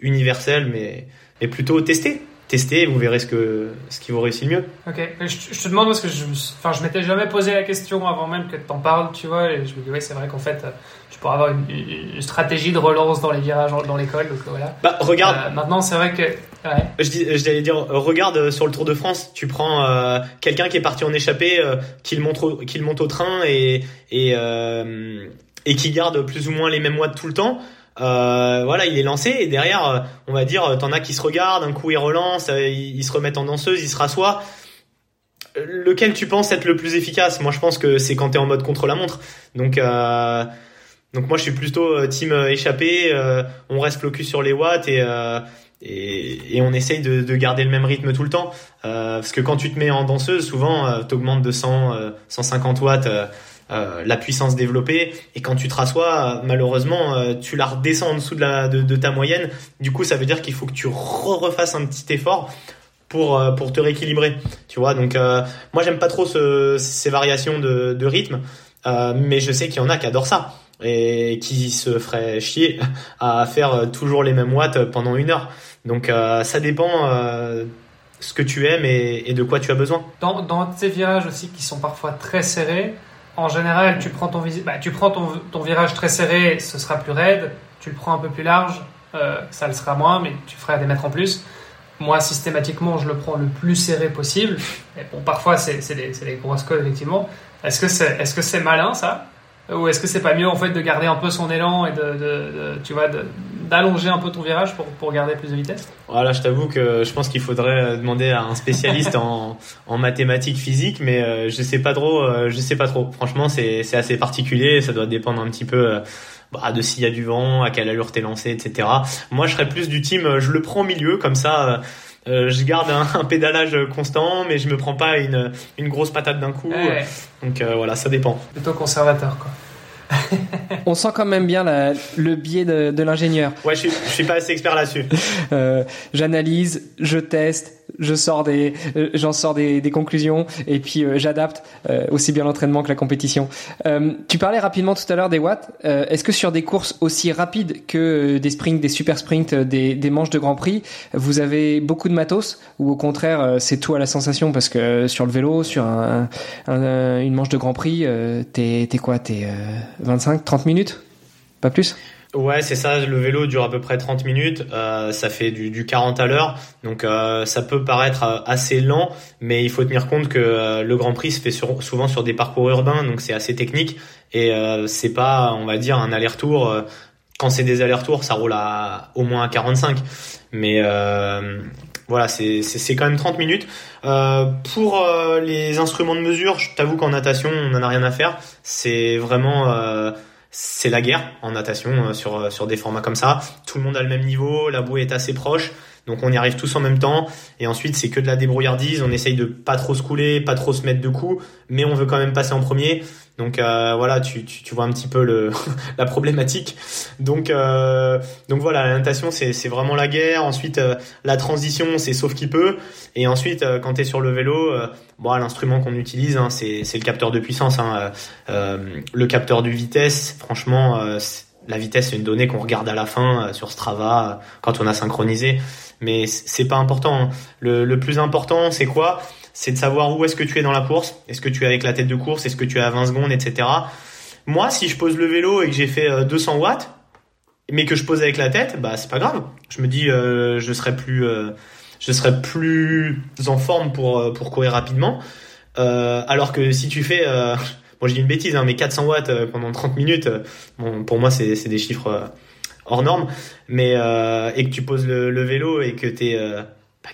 universel, mais et plutôt tester. Tester, vous verrez ce, que, ce qui vous réussit le mieux. Ok, je, te demande parce que je, enfin, je m'étais jamais posé la question avant même que tu en parles, tu vois, et je me dis, ouais, c'est vrai qu'en fait, tu pourrais avoir une, stratégie de relance dans les virages dans l'école, donc voilà. Bah, regarde. Euh, maintenant, c'est vrai que. Ouais. Je, dis, je dire, regarde sur le Tour de France, tu prends euh, quelqu'un qui est parti en échappée, euh, qui, le monte au, qui le monte au train et, et, et qui garde plus ou moins les mêmes watts tout le temps. Euh, voilà, il est lancé et derrière, euh, on va dire, euh, t'en as qui se regardent, un coup ils relancent, ils, se remettent en danseuse, ils se rassoient. Lequel tu penses être le plus efficace? Moi, je pense que c'est quand t'es en mode contre la montre. Donc, Donc moi je suis plutôt team échappé, on reste focus sur les watts et et, on essaye de, de, garder le même rythme tout le temps parce que quand tu te mets en danseuse souvent tu augmentes de 100 150 watts euh, la puissance développée. Et quand tu te rassois malheureusement euh, tu la redescends en dessous de, ta moyenne. Du coup ça veut dire qu'il faut que tu re refasses un petit effort pour euh, te rééquilibrer. Tu vois donc moi j'aime pas trop ce, ces variations de, rythme mais je sais qu'il y en a qui adorent ça et qui se feraient chier à faire toujours les mêmes watts pendant une heure. Donc ça dépend ce que tu aimes et, de quoi tu as besoin. Dans ces virages aussi qui sont parfois très serrés en général, tu prends ton, bah, ton, virage très serré, ce sera plus raide. Tu le prends un peu plus large, euh, ça le sera moins, mais tu feras des mètres en plus. Moi, systématiquement, je le prends le plus serré possible. Parfois, c'est des, grosses codes, effectivement. Est-ce que c'est est -ce c'est malin, ça? Ou est-ce que c'est pas mieux, en fait, de garder un peu son élan et de, de tu vois, de, d'allonger un peu ton virage pour, pour garder plus de vitesse? Voilà, je t'avoue que je pense qu'il faudrait demander à un spécialiste en, en mathématiques physiques, mais euh, je sais pas trop. Euh, je sais pas trop. Franchement, c'est c'est assez particulier. Ça doit dépendre un petit peu. Euh, bah, de s'il y a du vent, à quelle allure t'es lancé, etc. Moi, je serais plus du team, je le prends au milieu, comme ça, euh, je garde un, pédalage constant, mais je me prends pas une, une grosse patate d'un coup. Donc voilà, ça dépend. Plutôt conservateur, quoi. On sent quand même bien le biais de, l'ingénieur. Ouais, je suis, suis pas assez expert là-dessus. Euh, j'analyse, je teste, je sors des, euh, j'en sors des, conclusions et puis euh, j'adapte aussi bien l'entraînement que la compétition. tu parlais rapidement tout à l'heure des watts. Est-ce que sur des courses aussi rapides que des sprints, des super sprints, des, des manches de Grand Prix, vous avez beaucoup de matos ou au contraire c'est tout à la sensation parce que sur le vélo, sur un, une manche de Grand Prix, t'es, t'es quoi, t'es 25, 30 minutes? Pas plus? Ouais, c'est ça. Le vélo dure à peu près 30 minutes. Euh, ça fait du, du 40 à l'heure. Donc euh, ça peut paraître euh, assez lent, mais il faut tenir compte que le Grand Prix se fait souvent sur des parcours urbains, donc c'est assez technique. Et c'est pas, on va dire, un aller-retour. quand c'est des allers-retours, ça roule à au moins à 45. Mais voilà, c'est quand même 30 minutes. pour les instruments de mesure, je t'avoue qu'en natation, on n'en a rien à faire. C'est vraiment c'est la guerre en natation euh, sur, euh, sur des formats comme ça. Tout le monde a le même niveau, la bouée est assez proche, donc on y arrive tous en même temps. Et ensuite, c'est que de la débrouillardise. On essaye de pas trop se couler, pas trop se mettre de coups, mais on veut quand même passer en premier. Donc euh, voilà, tu, tu, tu, vois un petit peu le, la problématique. Donc euh, donc voilà, la natation c'est c'est vraiment la guerre. Ensuite euh, la transition c'est sauf qui peut. Et ensuite euh, quand tu sur le vélo, bon l'instrument qu'on utilise hein, c'est c'est le capteur de puissance. Hein, le capteur de vitesse, franchement la vitesse c'est une donnée qu'on regarde à la fin sur Strava quand on a synchronisé. Mais c'est pas important. Hein. Le, le plus important c'est quoi? C'est de savoir où est-ce que tu es dans la course. Est-ce que tu es avec la tête de course? Est-ce que tu es à 20 secondes, etc. Moi, si je pose le vélo et que j'ai fait 200 euh, watts, mais que je pose avec la tête, bah c'est pas grave. Je me dis, euh, je serai plus, euh, je serai plus en forme pour pour courir rapidement. alors que si tu fais, bon, je dis une bêtise, hein, mais 400 watts pendant 30 minutes, bon, pour moi c'est c'est des chiffres hors normes. Mais et que tu poses le, le vélo et que t'es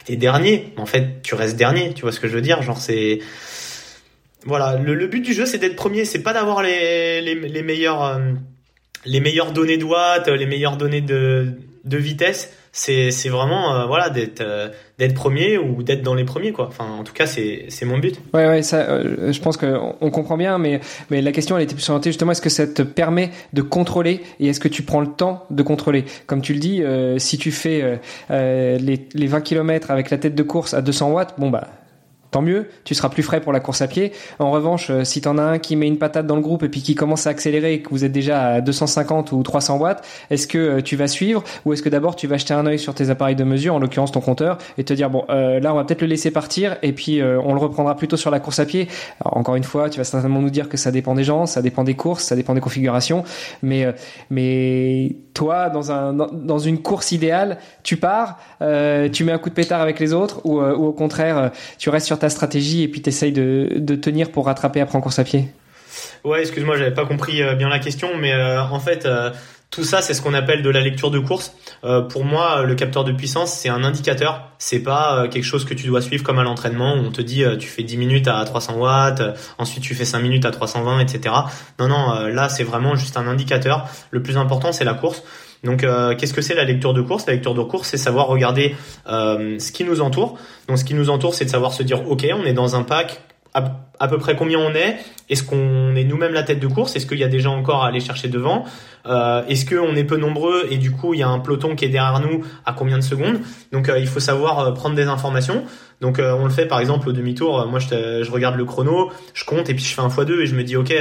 t'es dernier, en fait, tu restes dernier, tu vois ce que je veux dire Genre, c'est. Voilà, le, but du jeu, c'est d'être premier, c'est pas d'avoir les. Euh, meilleures données de watts, les meilleures données de vitesse, c'est c'est vraiment euh, voilà d'être euh, d'être premier ou d'être dans les premiers quoi. Enfin en tout cas c'est c'est mon but. Ouais ouais ça euh, je pense que on comprend bien mais mais la question elle était plus orientée justement est-ce que ça te permet de contrôler et est-ce que tu prends le temps de contrôler? Comme tu le dis si tu fais les les 20 km avec la tête de course à 200 watts bon bah tant mieux, tu seras plus frais pour la course à pied. En revanche, euh, si t'en as un qui met une patate dans le groupe et puis qui commence à accélérer et que vous êtes déjà à 250 ou 300 watts, est-ce que euh, tu vas suivre ou est-ce que d'abord tu vas jeter un œil sur tes appareils de mesure, en l'occurrence ton compteur, et te dire bon euh, là on va peut-être le laisser partir et puis on le reprendra plutôt sur la course à pied. encore une fois, tu vas certainement nous dire que ça dépend des gens, ça dépend des courses, ça dépend des configurations, mais mais toi dans un dans une course idéale, tu pars, tu mets un coup de pétard avec les autres ou, ou au contraire tu restes sur ta stratégie et puis tu essayes de, de, tenir pour rattraper après en course à pied Ouais, excuse-moi, j'avais pas compris euh, bien la question, mais euh, en fait, euh, tout ça, c'est ce qu'on appelle de la lecture de course. Pour moi, le capteur de puissance, c'est un indicateur. C'est pas quelque chose que tu dois suivre comme à l'entraînement où on te dit tu fais 10 minutes à 300 watts, ensuite tu fais 5 minutes à 320, etc. Non, non, là c'est vraiment juste un indicateur. Le plus important, c'est la course. Donc, qu'est-ce que c'est la lecture de course? La lecture de course, c'est savoir regarder ce qui nous entoure. Donc, ce qui nous entoure, c'est de savoir se dire, ok, on est dans un pack à, peu près combien on est Est-ce qu'on est nous-mêmes la tête de course Est-ce qu'il y a des gens encore à aller chercher devant euh, Est-ce qu'on est peu nombreux et du coup il y a un peloton qui est derrière nous à combien de secondes Donc euh, il faut savoir euh, prendre des informations. Donc on le fait par exemple au demi-tour. Moi je, je, regarde le chrono, je compte et puis je fais un x2 et je me dis ok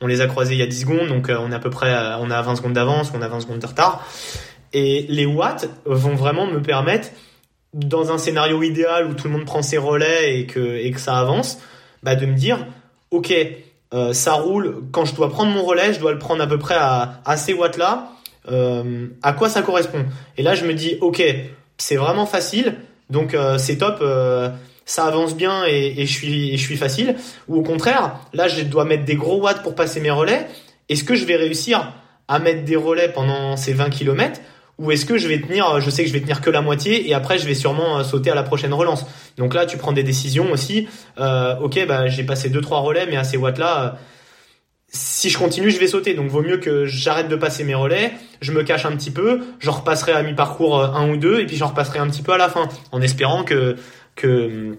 on les a croisés il y a 10 secondes donc on est à peu près on a 20 secondes d'avance, on a 20 secondes de retard. Et les watts vont vraiment me permettre dans un scénario idéal où tout le monde prend ses relais et que, et que ça avance, bah, de me dire, ok, euh, ça roule, quand je dois prendre mon relais, je dois le prendre à peu près à, à ces watts-là, euh, à quoi ça correspond? Et là, je me dis, ok, c'est vraiment facile, donc euh, c'est top, ça avance bien et, et, je suis, et je suis facile. Ou au contraire, là, je dois mettre des gros watts pour passer mes relais. Est-ce que je vais réussir à mettre des relais pendant ces 20 km ou est-ce que je vais tenir, je sais que je vais tenir que la moitié et après je vais sûrement euh, sauter à la prochaine relance. Donc là, tu prends des décisions aussi. Euh, ok, bah j'ai passé deux trois relais, mais à ces watts là, euh, si je continue, je vais sauter. Donc vaut mieux que j'arrête de passer mes relais, je me cache un petit peu, j'en repasserai à mi-parcours un ou deux et puis j'en repasserai un petit peu à la fin, en espérant que que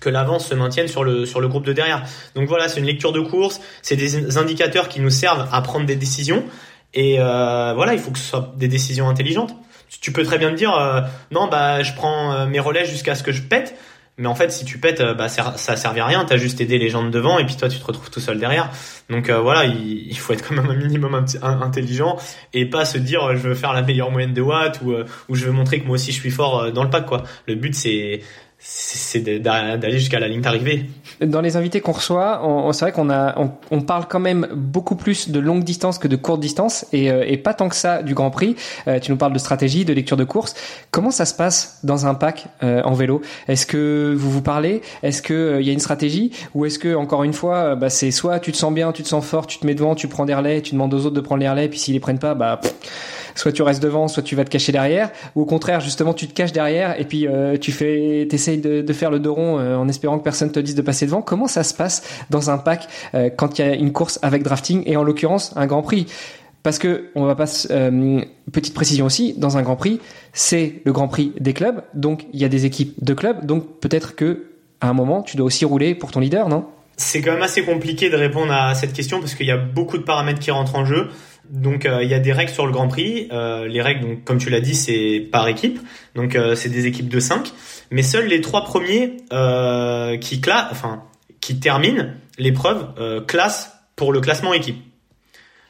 que l'avance se maintienne sur le sur le groupe de derrière. Donc voilà, c'est une lecture de course, c'est des indicateurs qui nous servent à prendre des décisions. Et euh, voilà, il faut que ce soit des décisions intelligentes. Tu peux très bien te dire, euh, non, bah je prends euh, mes relais jusqu'à ce que je pète. Mais en fait, si tu pètes, bah ça, ça servait à rien. T'as juste aidé les gens de devant et puis toi, tu te retrouves tout seul derrière. Donc voilà, il, faut être quand même un minimum intelligent et pas se dire je veux faire la meilleure moyenne de watts ou, ou je veux montrer que moi aussi je suis fort dans le pack quoi. Le but c'est c'est d'aller jusqu'à la ligne d'arrivée. Dans les invités qu'on reçoit, on, c'est vrai qu'on a, on, parle quand même beaucoup plus de longue distance que de courte distance et, euh, et pas tant que ça du Grand Prix. Euh, tu nous parles de stratégie, de lecture de course. Comment ça se passe dans un pack euh, en vélo? Est-ce que vous vous parlez? Est-ce que il y a une stratégie? Ou est-ce que encore une fois, bah, c'est soit tu te sens bien, tu te sens fort, tu te mets devant, tu prends des relais, tu demandes aux autres de prendre les relais, puis s'ils les prennent pas, bah soit tu restes devant, soit tu vas te cacher derrière, ou au contraire justement tu te caches derrière et puis euh, tu fais, t'essayes de, faire le dos rond euh, en espérant que personne te dise de passer devant. Comment ça se passe dans un pack euh, quand il y a une course avec drafting et en l'occurrence un Grand Prix? Parce que on va pas petite précision aussi dans un Grand Prix, c'est le Grand Prix des clubs, donc il y a des équipes de clubs, donc peut-être que à un moment tu dois aussi rouler pour ton leader, non? C'est quand même assez compliqué de répondre à cette question parce qu'il y a beaucoup de paramètres qui rentrent en jeu. Donc euh, il y a des règles sur le Grand Prix. Euh, les règles, donc comme tu l'as dit, c'est par équipe. Donc euh, c'est des équipes de 5. Mais seuls les trois premiers qui cla enfin qui terminent l'épreuve classent pour le classement équipe.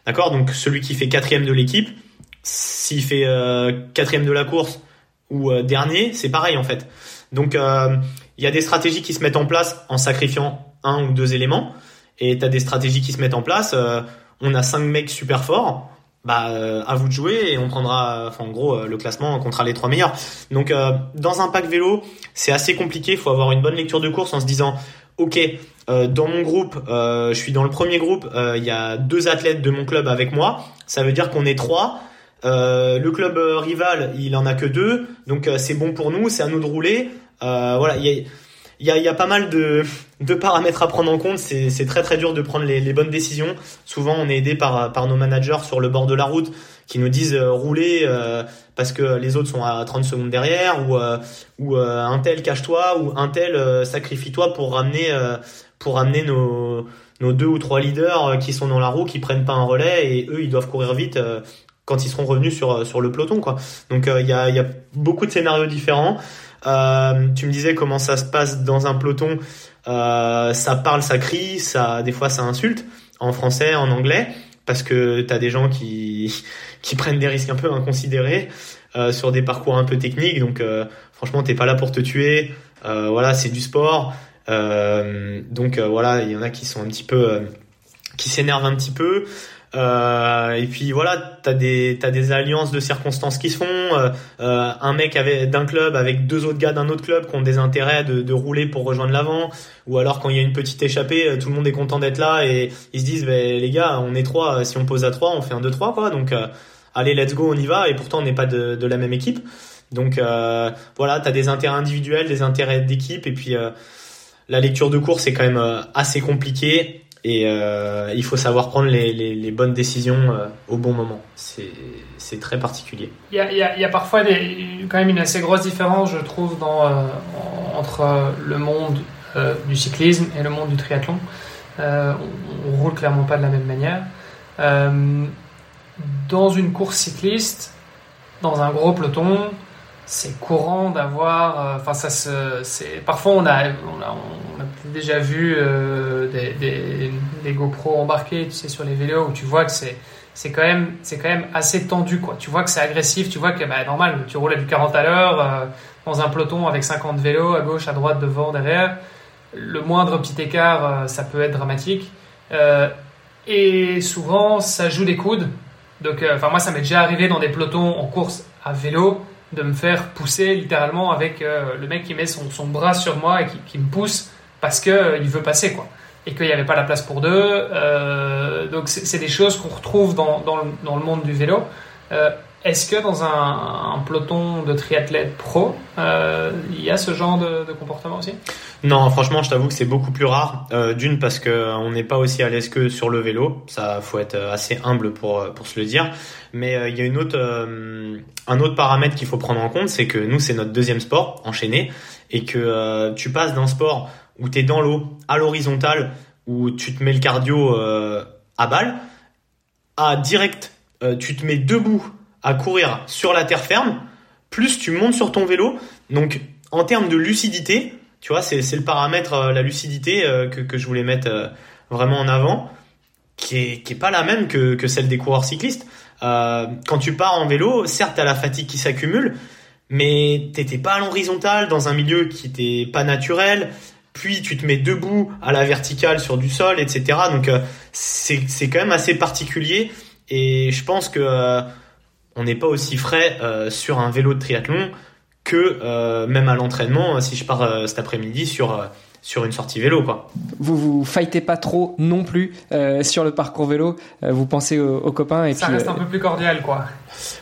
D'accord? Donc celui qui fait quatrième de l'équipe, s'il fait quatrième de la course ou dernier, c'est pareil en fait. Donc il y a des stratégies qui se mettent en place en sacrifiant un ou deux éléments. Et tu as des stratégies qui se mettent en place on a cinq mecs super forts, bah euh, à vous de jouer et on prendra, enfin en gros euh, le classement comptera les trois meilleurs. Donc euh, dans un pack vélo, c'est assez compliqué. Il faut avoir une bonne lecture de course en se disant, ok, dans mon groupe, je suis dans le premier groupe, il y a deux athlètes de mon club avec moi. Ça veut dire qu'on est trois. le club rival, il en a que deux, donc c'est bon pour nous, c'est à nous de rouler. voilà, il y a il y a, y a, pas mal de, de, paramètres à prendre en compte. C'est très très dur de prendre les, les, bonnes décisions. Souvent, on est aidé par, par nos managers sur le bord de la route qui nous disent euh, rouler euh, parce que les autres sont à 30 secondes derrière ou, euh, ou un tel cache-toi ou un tel sacrifie-toi pour ramener, pour ramener nos, nos deux ou trois leaders qui sont dans la roue, qui prennent pas un relais et eux, ils doivent courir vite quand ils seront revenus sur, sur le peloton. Quoi. Donc, il y, a, y a beaucoup de scénarios différents. Euh, tu me disais comment ça se passe dans un peloton. Euh, ça parle, ça crie, ça, des fois ça insulte en français, en anglais, parce que t'as des gens qui qui prennent des risques un peu inconsidérés euh, sur des parcours un peu techniques. Donc franchement, t'es pas là pour te tuer. Voilà, c'est du sport. donc voilà, il y en a qui sont un petit peu qui s'énervent un petit peu. Euh, et puis voilà, t'as des t'as des alliances de circonstances qui se font. Euh, euh un mec avec d'un club avec deux autres gars d'un autre club qui ont des intérêts de, de rouler pour rejoindre l'avant. Ou alors quand il y a une petite échappée, euh, tout le monde est content d'être là et ils se disent bah, les gars, on est trois. Si on pose à trois, on fait un deux trois quoi. Donc allez, let's go, on y va, et pourtant on n'est pas de, de, la même équipe. Donc euh, voilà, tu as des intérêts individuels, des intérêts d'équipe, et puis euh, la lecture de cours c'est quand même euh, assez compliqué, et euh, il faut savoir prendre les, bonnes décisions euh, au bon moment. C'est très particulier. Il y a, parfois quand même une assez grosse différence, je trouve, euh, entre le monde du cyclisme et le monde du triathlon. on, on roule clairement pas de la même manière. dans une course cycliste, dans un gros peloton, c'est courant d'avoir. Enfin, ça se. C'est parfois on a, on a, déjà vu euh, des, des, GoPro embarqués, tu sais, sur les vélos où tu vois que c'est c'est quand même c'est quand même assez tendu quoi. Tu vois que c'est agressif, tu vois que bah, normal, tu roules à du 40 à l'heure euh, dans un peloton avec 50 vélos à gauche, à droite, devant, derrière. Le moindre petit écart, euh, ça peut être dramatique. et souvent, ça joue des coudes. Donc, enfin moi, ça m'est déjà arrivé dans des pelotons en course à vélo de me faire pousser littéralement avec euh, le mec qui met son, bras sur moi et qui, me pousse parce qu'il euh, veut passer quoi et qu'il n'y avait pas la place pour deux. Euh, donc c'est des choses qu'on retrouve dans, dans, le, dans, le, monde du vélo. Euh, Est-ce que dans un, peloton de triathlètes pro, euh, il y a ce genre de, comportement aussi? Non, franchement, je t'avoue que c'est beaucoup plus rare. Euh, D'une parce que on n'est pas aussi à l'aise que sur le vélo. Ça, faut être assez humble pour pour se le dire. Mais il y a une autre un autre paramètre qu'il faut prendre en compte, c'est que nous c'est notre deuxième sport enchaîné et que tu passes d'un sport où tu es dans l'eau, à l'horizontale, où tu te mets le cardio euh, à balle, à direct, euh, tu te mets debout à courir sur la terre ferme, plus tu montes sur ton vélo. Donc, en termes de lucidité, tu vois, c'est le paramètre, euh, la lucidité euh, que, je voulais mettre euh, vraiment en avant, qui est, pas la même que, celle des coureurs cyclistes. quand tu pars en vélo, certes, tu as la fatigue qui s'accumule, mais t'étais pas à l'horizontale dans un milieu qui était pas naturel puis tu te mets debout à la verticale sur du sol, etc. Donc c'est quand même assez particulier et je pense que on n'est pas aussi frais euh, sur un vélo de triathlon que euh, même à l'entraînement si je pars euh, cet après-midi sur sur une sortie vélo quoi. Vous vous fightez pas trop non plus euh, sur le parcours vélo, euh, vous pensez aux, aux, copains et ça puis, reste un peu plus cordial quoi.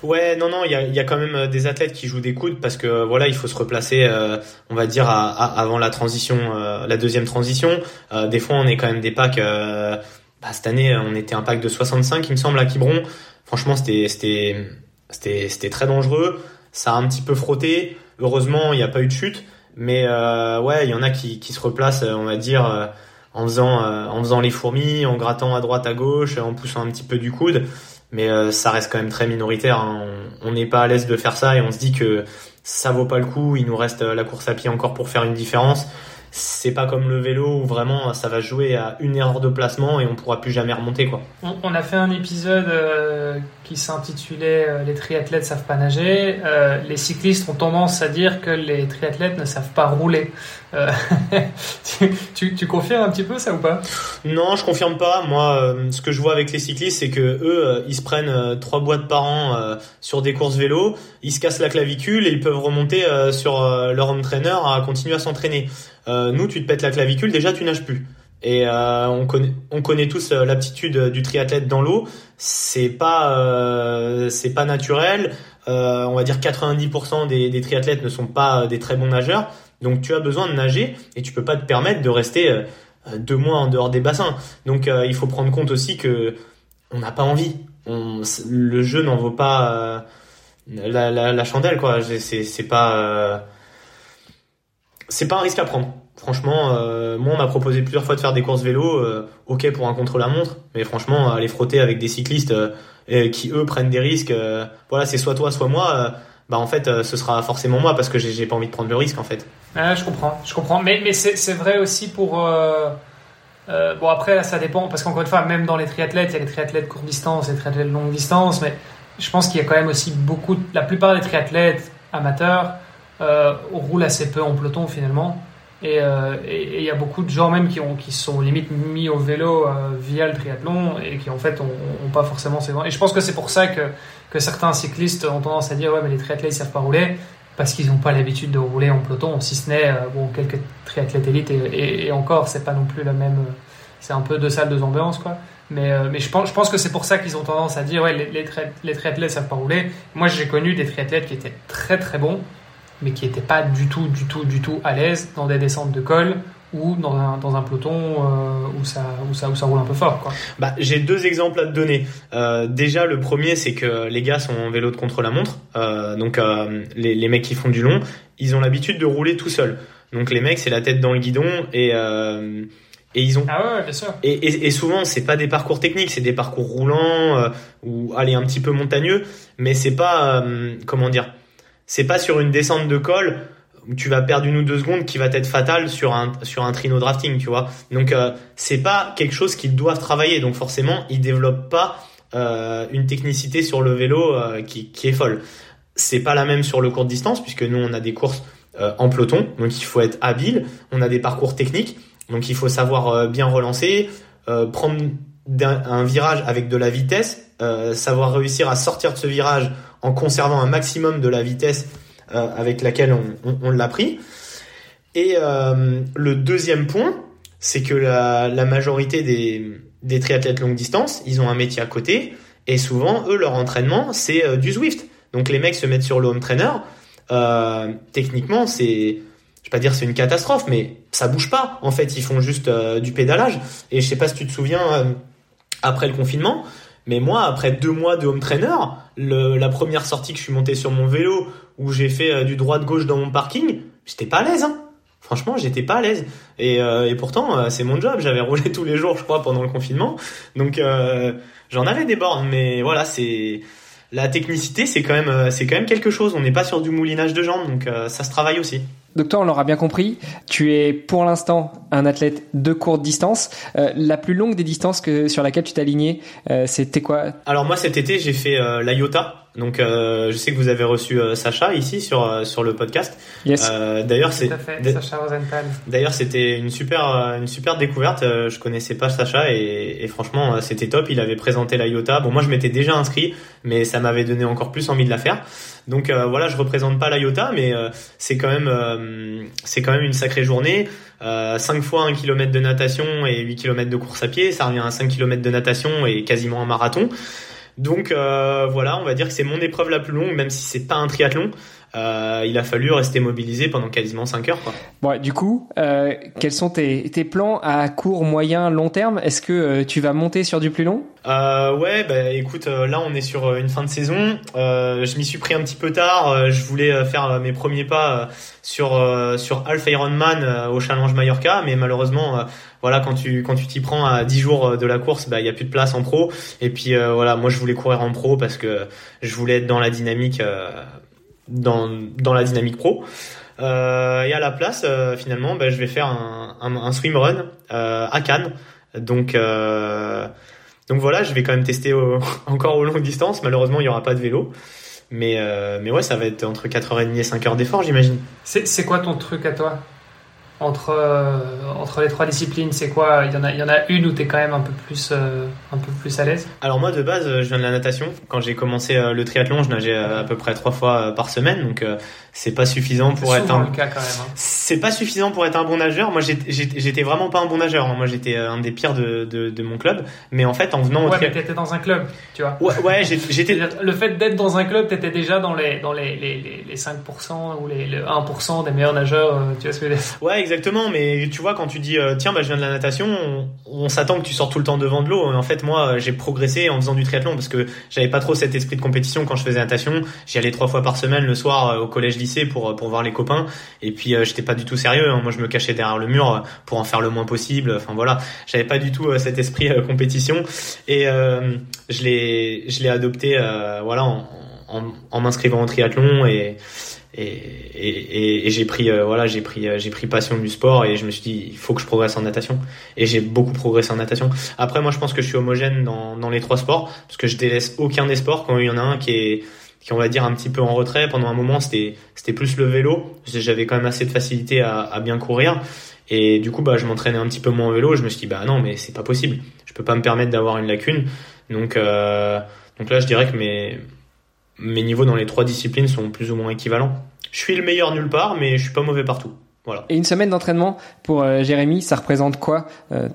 Ouais, non non, il y a, y a, quand même des athlètes qui jouent des coudes parce que voilà, il faut se replacer euh, on va dire à, à, avant la transition la deuxième transition. des fois on est quand même des packs bah, cette année on était un pack de 65 il me semble à Quiberon. Franchement, c'était c'était c'était très dangereux, ça a un petit peu frotté. Heureusement, il n'y a pas eu de chute. Mais euh, ouais, il y en a qui, qui se replacent, on va dire, euh, en faisant euh, en faisant les fourmis, en grattant à droite à gauche, en poussant un petit peu du coude. Mais euh, ça reste quand même très minoritaire. Hein. On n'est pas à l'aise de faire ça et on se dit que ça vaut pas le coup. Il nous reste la course à pied encore pour faire une différence c'est pas comme le vélo où vraiment ça va jouer à une erreur de placement et on pourra plus jamais remonter quoi. On, a fait un épisode euh, qui s'intitulait euh, Les triathlètes savent pas nager. Euh, les cyclistes ont tendance à dire que les triathlètes ne savent pas rouler. Euh, tu, tu, confirmes un petit peu ça ou pas? Non, je confirme pas. Moi, euh, ce que je vois avec les cyclistes, c'est que eux, euh, ils se prennent trois boîtes par an sur des courses vélo, ils se cassent la clavicule et ils peuvent remonter sur leur home trainer à continuer à s'entraîner. nous, tu te pètes la clavicule, déjà tu nages plus. Et euh, on connaît, on connaît tous l'aptitude du triathlète dans l'eau. C'est pas, euh, c'est pas naturel. Euh, on va dire 90% des, des, triathlètes ne sont pas des très bons nageurs. Donc tu as besoin de nager et tu peux pas te permettre de rester euh, deux mois en dehors des bassins. Donc euh, il faut prendre compte aussi que on n'a pas envie. Le jeu n'en vaut pas euh, la, chandelle quoi. C'est pas c'est pas un risque à prendre. Franchement, euh, moi on m'a proposé plusieurs fois de faire des courses vélo, euh, ok pour un contre-la-montre, mais franchement aller frotter avec des cyclistes euh, qui eux prennent des risques, voilà c'est soit toi soit moi, bah en fait ce sera forcément moi parce que j'ai pas envie de prendre le risque en fait. Je comprends, je comprends, mais, mais c'est vrai aussi pour bon après ça dépend parce qu'encore une fois même dans les triathlètes il y a les triathlètes courte distance, les triathlètes longue distance, mais je pense qu'il y a quand même aussi beaucoup, la plupart des triathlètes amateurs roulent assez peu en peloton finalement. Et il euh, y a beaucoup de gens même qui, ont, qui sont limite mis au vélo euh, via le triathlon et qui en fait ont, pas forcément ces Et je pense que c'est pour ça que, que certains cyclistes ont tendance à dire ouais mais les triathlètes ils savent pas rouler parce qu'ils n'ont pas l'habitude de rouler en peloton, si ce n'est euh, bon quelques triathlètes élites et, et, et encore c'est pas non plus la même c'est un peu deux salles, deux ambiances, quoi. Mais, euh, mais je, pense, je pense que c'est pour ça qu'ils ont tendance à dire ouais, les, les, les triathlètes savent pas rouler. Moi, j'ai connu des triathlètes qui étaient très très bons, mais qui n'étaient pas du tout, du tout, du tout à l'aise dans des descentes de col ou dans un, dans un peloton euh, où, ça, où, ça, où ça roule un peu fort. Quoi. Bah, j'ai deux exemples à te donner. Euh, déjà, le premier, c'est que les gars sont en vélo de contre-la-montre. Euh, donc, les, les mecs qui font du long, ils ont l'habitude de rouler tout seuls. Donc, les mecs, c'est la tête dans le guidon et et ils ont. Ah ouais, bien sûr. Et, et, et souvent, c'est pas des parcours techniques, c'est des parcours roulants euh, ou aller un petit peu montagneux, mais c'est pas euh, comment dire, c'est pas sur une descente de col où tu vas perdre une ou deux secondes qui va être fatale sur un sur un trino drafting, tu vois. Donc euh, c'est pas quelque chose qu'ils doivent travailler, donc forcément ils développent pas euh, une technicité sur le vélo euh, qui, qui est folle. C'est pas la même sur le court distance puisque nous on a des courses en peloton, donc il faut être habile. On a des parcours techniques donc il faut savoir euh, bien relancer, euh, prendre un, virage avec de la vitesse, euh, savoir réussir à sortir de ce virage en conservant un maximum de la vitesse avec laquelle on, on, l'a pris. Et le deuxième point, c'est que la, la majorité des, des triathlètes longue distance, ils ont un métier à côté, et souvent, eux, leur entraînement, c'est du Zwift. Donc les mecs se mettent sur le home trainer. Euh, techniquement, c'est je vais pas dire c'est une catastrophe, mais ça bouge pas. En fait, ils font juste euh, du pédalage. Et je sais pas si tu te souviens, euh, après le confinement, mais moi, après deux mois de home trainer, la première sortie que je suis monté sur mon vélo, où j'ai fait euh, du droit de gauche dans mon parking, j'étais pas à l'aise. Hein. Franchement, j'étais pas à l'aise. Et, et pourtant, c'est mon job. J'avais roulé tous les jours, je crois, pendant le confinement. Donc, j'en avais des bornes. Mais voilà, c'est la technicité, c'est quand même, c'est quand même quelque chose. On n'est pas sur du moulinage de jambes, donc ça se travaille aussi. Donc toi, on l'aura bien compris, tu es pour l'instant un athlète de courte distance. Euh, la plus longue des distances que sur laquelle tu t'es aligné, euh, c'était quoi? Alors moi cet été, j'ai fait euh, l'IOTA. Donc euh, je sais que vous avez reçu euh, Sacha ici sur euh, sur le podcast. Yes. d'ailleurs c'est Sacha Rosenthal. D'ailleurs c'était une super une super découverte. je connaissais pas Sacha et, et franchement c'était top. Il avait présenté l'IOTA. Bon moi je m'étais déjà inscrit, mais ça m'avait donné encore plus envie de la faire. Donc voilà, je représente pas l'IOTA, mais c'est quand même c'est quand même une sacrée journée. Euh, 5 fois 1 km de natation et 8 km de course à pied, ça revient à 5 km de natation et quasiment un marathon. Donc euh, voilà, on va dire que c'est mon épreuve la plus longue, même si c'est pas un triathlon. Euh, il a fallu rester mobilisé pendant quasiment 5 heures. Quoi. Bon, du coup, euh, quels sont tes, tes, plans à court, moyen, long terme? Est-ce que euh, tu vas monter sur du plus long? Euh, Ouais, bah écoute, euh, là on est sur une fin de saison. je m'y suis pris un petit peu tard. je voulais faire mes premiers pas sur sur Half Ironman au Challenge Mallorca, mais malheureusement, voilà, quand tu quand tu t'y prends à 10 jours de la course, bah il y a plus de place en pro. Et puis voilà, moi je voulais courir en pro parce que je voulais être dans la dynamique dans, dans la dynamique pro. Euh, et à la place, euh, finalement, bah, je vais faire un, un, un swimrun euh, à Cannes. Donc, euh, donc voilà, je vais quand même tester au, encore aux longues distances. Malheureusement, il n'y aura pas de vélo. Mais, euh, mais ouais, ça va être entre 4h30 et 5h d'effort, j'imagine. C'est quoi ton truc à toi? Entre, euh, entre les trois disciplines, c'est quoi? Il y, en a, il y en a une où tu es quand même un peu plus, euh, un peu plus à l'aise? Alors moi de base je viens de la natation. Quand j'ai commencé euh, le triathlon je nageais à peu près trois fois par semaine. Donc c'est pas suffisant pour être un... le cas quand même. Hein. C'est pas suffisant pour être un bon nageur. Moi j'étais vraiment pas un bon nageur. Moi j'étais un des pires de, de, de, mon club. Mais en fait en venant ouais, au t'étais dans un club, tu vois. Ouais, ouais j'étais... Le fait d'être dans un club t'étais déjà dans les, dans les, les, les 5% ou les, les 1% des meilleurs nageurs, tu vois ce que je veux dire Ouais exactement mais tu vois, quand tu dis, euh, tiens, bah, je viens de la natation, on, on s'attend que tu sors tout le temps devant de l'eau. En fait, moi, j'ai progressé en faisant du triathlon parce que j'avais pas trop cet esprit de compétition quand je faisais natation. J'y allais trois fois par semaine le soir euh, au pour, euh, pour voir les copains. Et puis, j'étais pas du tout sérieux. Hein. Moi, je me cachais derrière le mur pour en faire le moins possible. Enfin, voilà. J'avais pas du tout cet esprit compétition. Et je l'ai, je l'ai adopté, voilà, en, en, en triathlon et, et, et, j'ai pris euh, voilà pris euh, pris passion du sport et je me suis dit il faut que je progresse en natation et j'ai beaucoup progressé en natation après moi je pense que je suis homogène dans, dans les trois sports parce que je délaisse aucun des sports quand il y en a un qui est qui on va dire un petit peu en retrait. Pendant un moment c'était c'était plus le vélo. J'avais quand même assez de facilité à, bien courir. Et du coup bah je m'entraînais un petit peu moins en vélo. Je me suis dit bah non mais c'est pas possible. Je peux pas me permettre d'avoir une lacune. Donc euh, donc là je dirais que mes mes niveaux dans les trois disciplines sont plus ou moins équivalents. Je suis le meilleur nulle part, mais je suis pas mauvais partout. Voilà. Et une semaine d'entraînement pour Jérémy, ça représente quoi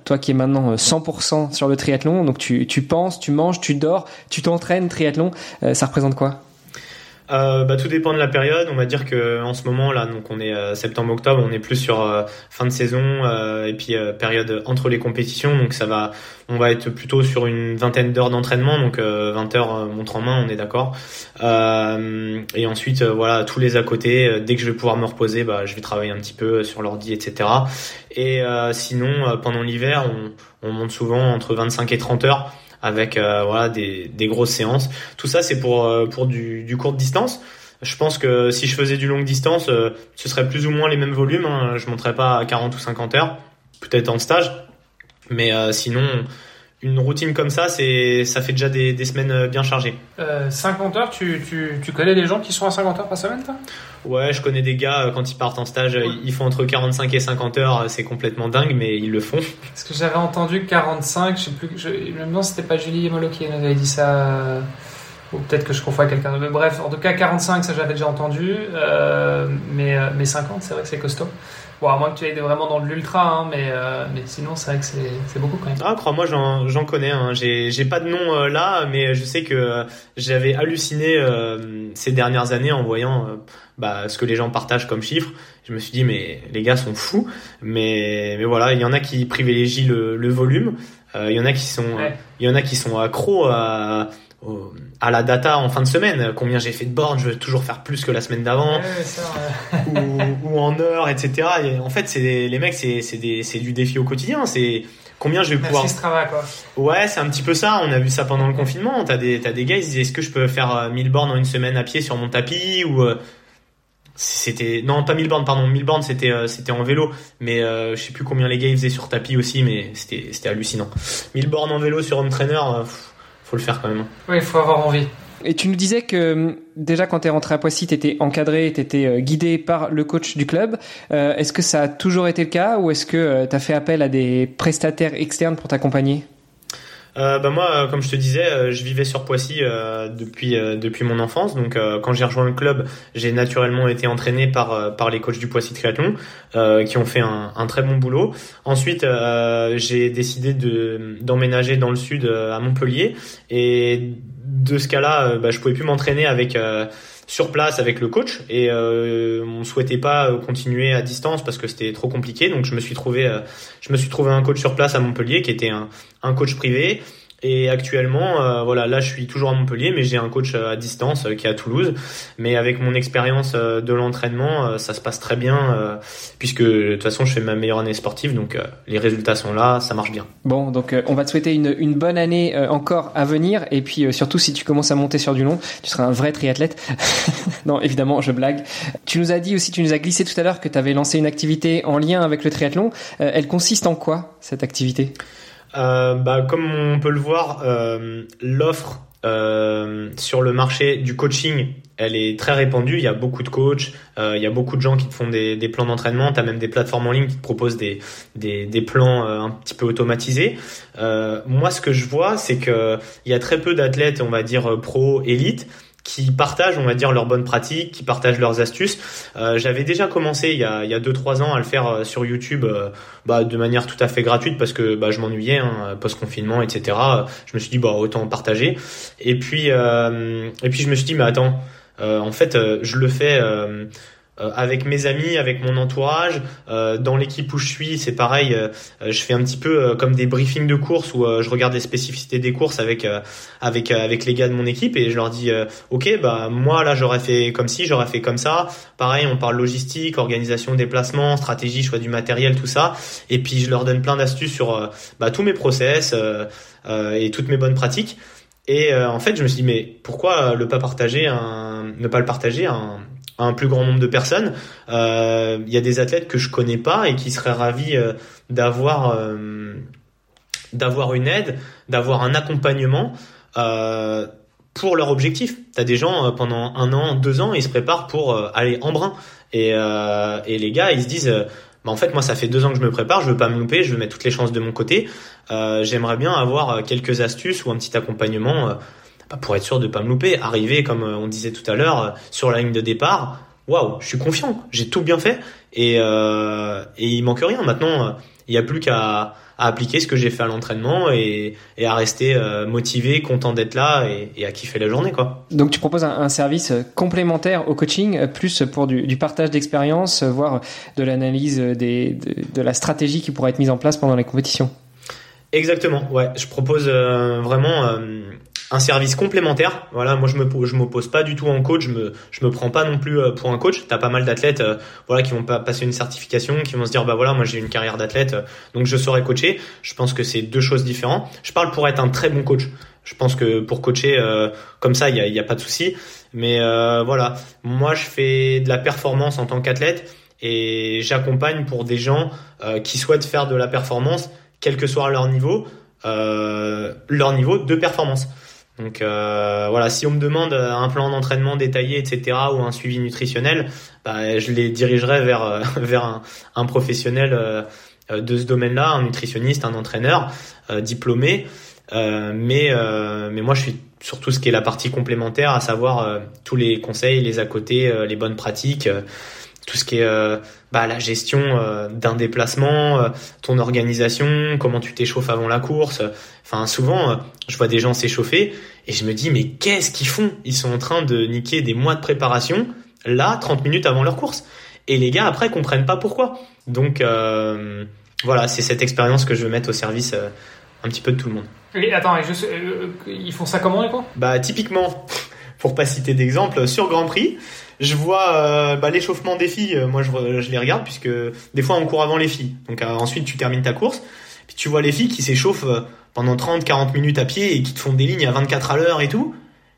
Toi qui es maintenant 100% sur le triathlon, donc tu, tu penses, tu manges, tu dors, tu t'entraînes triathlon, ça représente quoi? Euh, bah, tout dépend de la période. On va dire que en ce moment là, donc on est euh, septembre-octobre, on est plus sur euh, fin de saison euh, et puis période entre les compétitions. Donc ça va, on va être plutôt sur une vingtaine d'heures d'entraînement, donc 20 heures montre en main, on est d'accord. et ensuite voilà tous les à côté. dès que je vais pouvoir me reposer, bah, je vais travailler un petit peu sur l'ordi, etc. Et sinon pendant l'hiver, on, on monte souvent entre 25 et 30 heures avec euh, voilà des, des, grosses séances. Tout ça c'est pour euh, pour du, du courte distance. Je pense que si je faisais du longue distance, euh, ce serait plus ou moins les mêmes volumes. Hein. Je monterais pas à 40 ou 50 heures, peut-être en stage, mais sinon une routine comme ça, c'est ça fait déjà des, des semaines bien chargées. Euh, 50 heures, tu, tu, tu connais des gens qui sont à 50 heures par semaine, toi? Ouais, je connais des gars, euh, quand ils partent en stage, ils font entre 45 et 50 heures, c'est complètement dingue, mais ils le font. Parce que j'avais entendu 45, je sais plus, je, me c'était pas Julie Molo qui m'avait dit ça, euh, ou peut-être que je confonds avec quelqu'un d'autre. Bref, en tout cas, 45, ça j'avais déjà entendu, euh, mais, euh, mais 50, c'est vrai que c'est costaud. Bon, à moins que tu aies vraiment dans de l'ultra, hein, mais, euh, mais sinon, c'est vrai que c'est beaucoup quand même. Ah, crois-moi, j'en connais. Hein. J'ai pas de nom euh, là, mais je sais que euh, j'avais halluciné ces dernières années en voyant bah, ce que les gens partagent comme chiffres. Je me suis dit, mais les gars sont fous. Mais, mais voilà, il y en a qui privilégient le, le volume. Il y en a qui sont, il y en a qui sont accros à à la data en fin de semaine. Combien j'ai fait de bornes, je veux toujours faire plus que la semaine d'avant. ou, en heure, etc. Et en fait, c'est les mecs, c'est du défi au quotidien. C'est combien je vais pouvoir. quoi. Ouais, c'est un petit peu ça. On a vu ça pendant le confinement. T'as des, as des gars, ils disent est-ce que je peux faire 1000 euh, bornes en une semaine à pied sur mon tapis ou euh, c'était non pas 1000 bornes pardon 1000 bornes c'était euh, c'était en vélo mais je sais plus combien les gars ils faisaient sur tapis aussi mais c'était c'était hallucinant 1000 bornes en vélo sur home trainer faut le faire quand même. Oui, il faut avoir envie. Et tu nous disais que hum, déjà quand tu es rentré à Poissy, tu étais encadré, tu étais euh, guidé par le coach du club. Euh, est-ce que ça a toujours été le cas ou est-ce que euh, tu as fait appel à des prestataires externes pour t'accompagner? Euh, bah moi, euh, comme je te disais, euh, je vivais sur Poissy euh, depuis depuis mon enfance. Donc, quand j'ai rejoint le club, j'ai naturellement été entraîné par par les coachs du Poissy Triathlon, qui ont fait un, un, très bon boulot. Ensuite, j'ai décidé de d'emménager dans le sud à Montpellier, et de ce cas-là, bah, je pouvais plus m'entraîner avec sur place avec le coach et euh, on souhaitait pas continuer à distance parce que c'était trop compliqué. Donc je me suis trouvé euh, je me suis trouvé un coach sur place à Montpellier qui était un, un coach privé et actuellement, euh, voilà, là, je suis toujours à Montpellier, mais j'ai un coach euh, à distance euh, qui est à Toulouse. Mais avec mon expérience de l'entraînement, ça se passe très bien, puisque de toute façon, je fais ma meilleure année sportive, donc les résultats sont là, ça marche bien. Bon, donc on va te souhaiter une, une bonne année encore à venir, et puis surtout si tu commences à monter sur du long, tu seras un vrai triathlète. non, évidemment, je blague. Tu nous as dit aussi, tu nous as glissé tout à l'heure que tu avais lancé une activité en lien avec le triathlon. elle consiste en quoi cette activité? Euh, bah, Comme on peut le voir, euh, l'offre euh, sur le marché du coaching, elle est très répandue. Il y a beaucoup de coachs, euh, il y a beaucoup de gens qui te font des, des plans d'entraînement. Tu as même des plateformes en ligne qui te proposent des, des, des plans euh, un petit peu automatisés. Euh, moi, ce que je vois, c'est que il y a très peu d'athlètes, on va dire pro élite, qui partagent, on va dire, leurs bonnes pratiques, qui partagent leurs astuces. Euh, J'avais déjà commencé il y a, il y a deux trois ans à le faire euh, sur YouTube, euh, bah, de manière tout à fait gratuite parce que bah, je m'ennuyais hein, post confinement, etc. Je me suis dit bah autant partager. Et puis euh, et puis je me suis dit mais attends, en fait je le fais euh, avec mes amis, avec mon entourage, euh, dans l'équipe où je suis, c'est pareil. Euh, je fais un petit peu comme des briefings de course où je regarde les spécificités des courses avec avec avec les gars de mon équipe et je leur dis ok bah moi là j'aurais fait comme ci, j'aurais fait comme ça. Pareil, on parle logistique, organisation, déplacement, stratégie, choix du matériel, tout ça. Et puis je leur donne plein d'astuces sur bah, tous mes process et toutes mes bonnes pratiques. Et en fait, je me suis dit mais pourquoi le pas partager un, ne pas le partager un un plus grand nombre de personnes? Euh, il y a des athlètes que je connais pas et qui seraient ravis euh, d'avoir euh, d'avoir une aide, d'avoir un accompagnement pour leur objectif. T'as des gens pendant un an, deux ans, ils se préparent pour aller en brun et, et les gars ils se disent bah en fait moi ça fait deux ans que je me prépare, je veux pas me louper, je veux mettre toutes les chances de mon côté. J'aimerais bien avoir quelques astuces ou un petit accompagnement pour être sûr de pas me louper, arriver comme euh, on disait tout à l'heure euh, sur la ligne de départ, waouh, je suis confiant, j'ai tout bien fait et euh, et il manque rien. Maintenant, il n'y a plus qu'à à appliquer ce que j'ai fait à l'entraînement et, et, à rester euh, motivé, content d'être là et, et, à kiffer la journée quoi. Donc tu proposes un, un service complémentaire au coaching, plus pour du, du partage d'expérience, voire de l'analyse des, de, de, la stratégie qui pourrait être mise en place pendant les compétitions? Exactement, ouais. Je propose euh, vraiment euh, un service complémentaire. Voilà, moi je me je m'oppose pas du tout en coach, je me je me prends pas non plus euh, pour un coach. T'as pas mal d'athlètes euh, voilà qui vont pas passer une certification, qui vont se dire bah voilà, moi j'ai une carrière d'athlète euh, donc je saurais coacher. Je pense que c'est deux choses différentes. Je parle pour être un très bon coach. Je pense que pour coacher comme ça, il y a, y a pas de souci, mais voilà, moi je fais de la performance en tant qu'athlète et j'accompagne pour des gens qui souhaitent faire de la performance quel que soit leur niveau, leur niveau de performance. Donc euh, voilà, si on me demande un plan d'entraînement détaillé, etc., ou un suivi nutritionnel, bah, je les dirigerai vers euh, vers un, professionnel euh, de ce domaine-là, un nutritionniste, un entraîneur euh, diplômé. mais mais moi, je suis sur tout ce qui est la partie complémentaire, à savoir tous les conseils, les à côté, les bonnes pratiques tout ce qui est euh, bah, la gestion euh, d'un déplacement, euh, ton organisation, comment tu t'échauffes avant la course. Enfin, souvent, je vois des gens s'échauffer et je me dis, mais qu'est-ce qu'ils font? Ils sont en train de niquer des mois de préparation, là, 30 minutes avant leur course. Et les gars, après, comprennent pas pourquoi. Donc, voilà, c'est cette expérience que je veux mettre au service un petit peu de tout le monde. Et attends, et je, ils font ça comment, les quoi Bah, typiquement, pour pas citer d'exemple, sur Grand Prix, je vois euh, bah, l'échauffement des filles, euh, moi je, les regarde puisque des fois on court avant les filles. Donc euh, ensuite tu termines ta course, puis tu vois les filles qui s'échauffent pendant 30 40 minutes à pied et qui te font des lignes à 24 à l'heure et tout.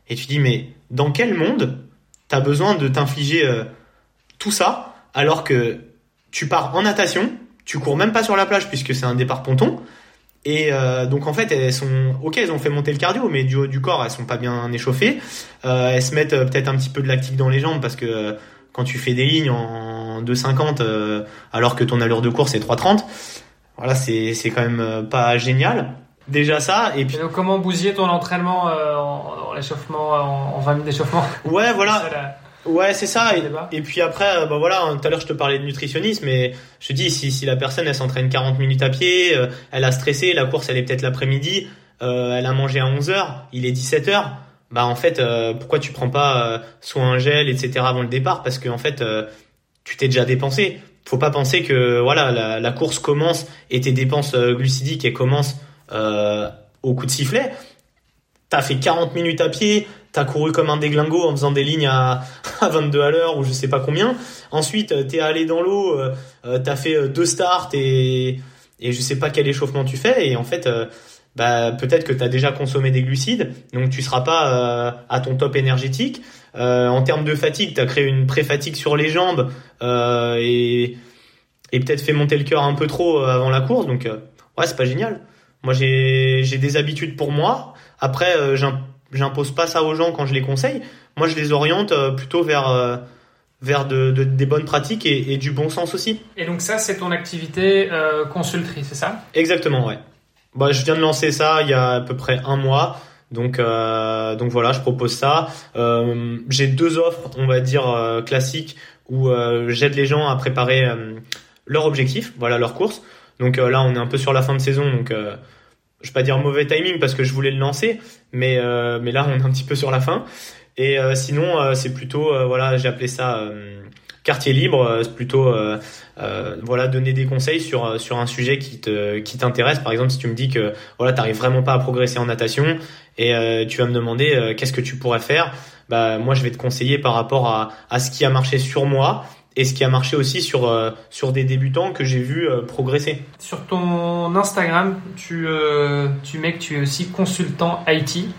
Et tu dis mais dans quel monde t'as besoin de t'infliger tout ça alors que tu pars en natation, tu cours même pas sur la plage puisque c'est un départ ponton et euh, donc en fait, elles sont ok, elles ont fait monter le cardio, mais du haut du corps, elles sont pas bien échauffées. Euh, elles se mettent euh, peut-être un petit peu de lactique dans les jambes parce que euh, quand tu fais des lignes en 2,50 euh, alors que ton allure de course est 3,30, voilà, c'est c'est quand même pas génial. Déjà ça, et puis. Et donc comment bousiller ton entraînement en, en l'échauffement, en, en 20 minutes d'échauffement? Ouais, voilà. Ouais, c'est ça. Et, et, puis après, bah voilà, tout à l'heure je te parlais de nutritionnisme, mais je te dis si, si la personne elle s'entraîne 40 minutes à pied, euh, elle a stressé, la course elle est peut-être l'après-midi, euh, elle a mangé à 11 h il est 17 h bah en fait euh, pourquoi tu prends pas euh, soit un gel etc avant le départ? Parce que en fait tu t'es déjà dépensé. Faut pas penser que voilà la, la course commence et tes dépenses glucidiques elles commencent au coup de sifflet. T'as fait 40 minutes à pied, t'as couru comme un déglingo en faisant des lignes à, à 22 à l'heure ou je sais pas combien. Ensuite, t'es allé dans l'eau, euh, euh t'as fait euh, deux starts et, je sais pas quel échauffement tu fais. Et en fait, euh, bah, peut-être que t'as déjà consommé des glucides, donc tu seras pas à ton top énergétique. en termes de fatigue, t'as créé une pré-fatigue sur les jambes et peut-être fait monter le cœur un peu trop avant la course. Donc, ouais, c'est pas génial. Moi, j'ai des habitudes pour moi. Après, j'ai j'impose pas ça aux gens quand je les conseille. Moi, je les oriente euh, plutôt vers euh, vers de, de, des bonnes pratiques et, et, du bon sens aussi. Et donc ça, c'est ton activité euh, consulterie, c'est ça? Exactement, ouais. Bah, je viens de lancer ça il y a à peu près un mois. Donc, euh, donc voilà, je propose ça. Euh, J'ai deux offres, on va dire euh, classiques, où j'aide les gens à préparer leur objectif, voilà leur course. Donc là, on est un peu sur la fin de saison, donc je vais pas dire mauvais timing parce que je voulais le lancer, mais euh, mais là on est un petit peu sur la fin. Et euh, sinon euh, c'est plutôt voilà j'ai appelé ça quartier libre, c'est plutôt voilà donner des conseils sur sur un sujet qui te qui t'intéresse. Par exemple si tu me dis que voilà t'arrives vraiment pas à progresser en natation et tu vas me demander qu'est-ce que tu pourrais faire, bah moi je vais te conseiller par rapport à à ce qui a marché sur moi et ce qui a marché aussi sur, euh, sur des débutants que j'ai vu euh, progresser. Sur ton Instagram, tu, euh, tu mets que tu es aussi consultant IT.